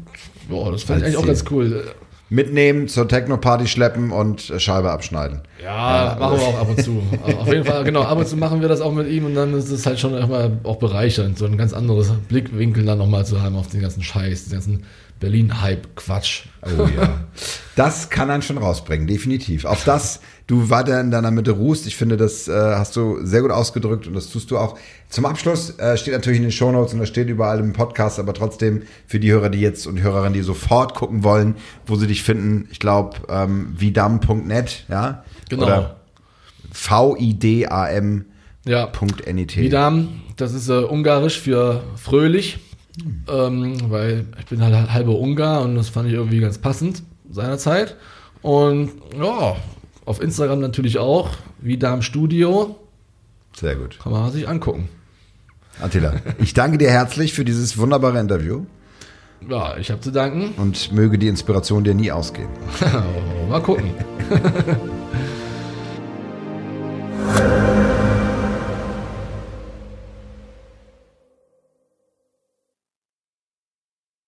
ja, das fand ich eigentlich auch ganz cool. Mitnehmen, zur Techno-Party schleppen und Scheibe abschneiden. Ja, machen wir auch ab und zu. Auf jeden Fall, genau, ab und zu machen wir das auch mit ihm und dann ist es halt schon immer auch bereichernd, so ein ganz anderes Blickwinkel dann nochmal zu haben auf den ganzen Scheiß, den ganzen Berlin-Hype-Quatsch. Oh ja. Das kann einen schon rausbringen, definitiv. Auf das du weiter in deiner Mitte ruhst. Ich finde, das äh, hast du sehr gut ausgedrückt und das tust du auch. Zum Abschluss äh, steht natürlich in den Shownotes und das steht überall im Podcast, aber trotzdem für die Hörer, die jetzt und Hörerinnen, die sofort gucken wollen, wo sie dich finden, ich glaube, ähm, vidam.net, ja? Genau. Oder V-I-D-A-M.net. Ja, Vidam, das ist äh, ungarisch für fröhlich, ähm, weil ich bin halt halber Ungar und das fand ich irgendwie ganz passend seinerzeit. Und ja, auf Instagram natürlich auch, Vidam Studio, Sehr gut. kann man sich angucken. Attila, ich danke dir herzlich für dieses wunderbare Interview Ja, ich habe zu danken. und möge die Inspiration dir nie ausgehen. Mal gucken.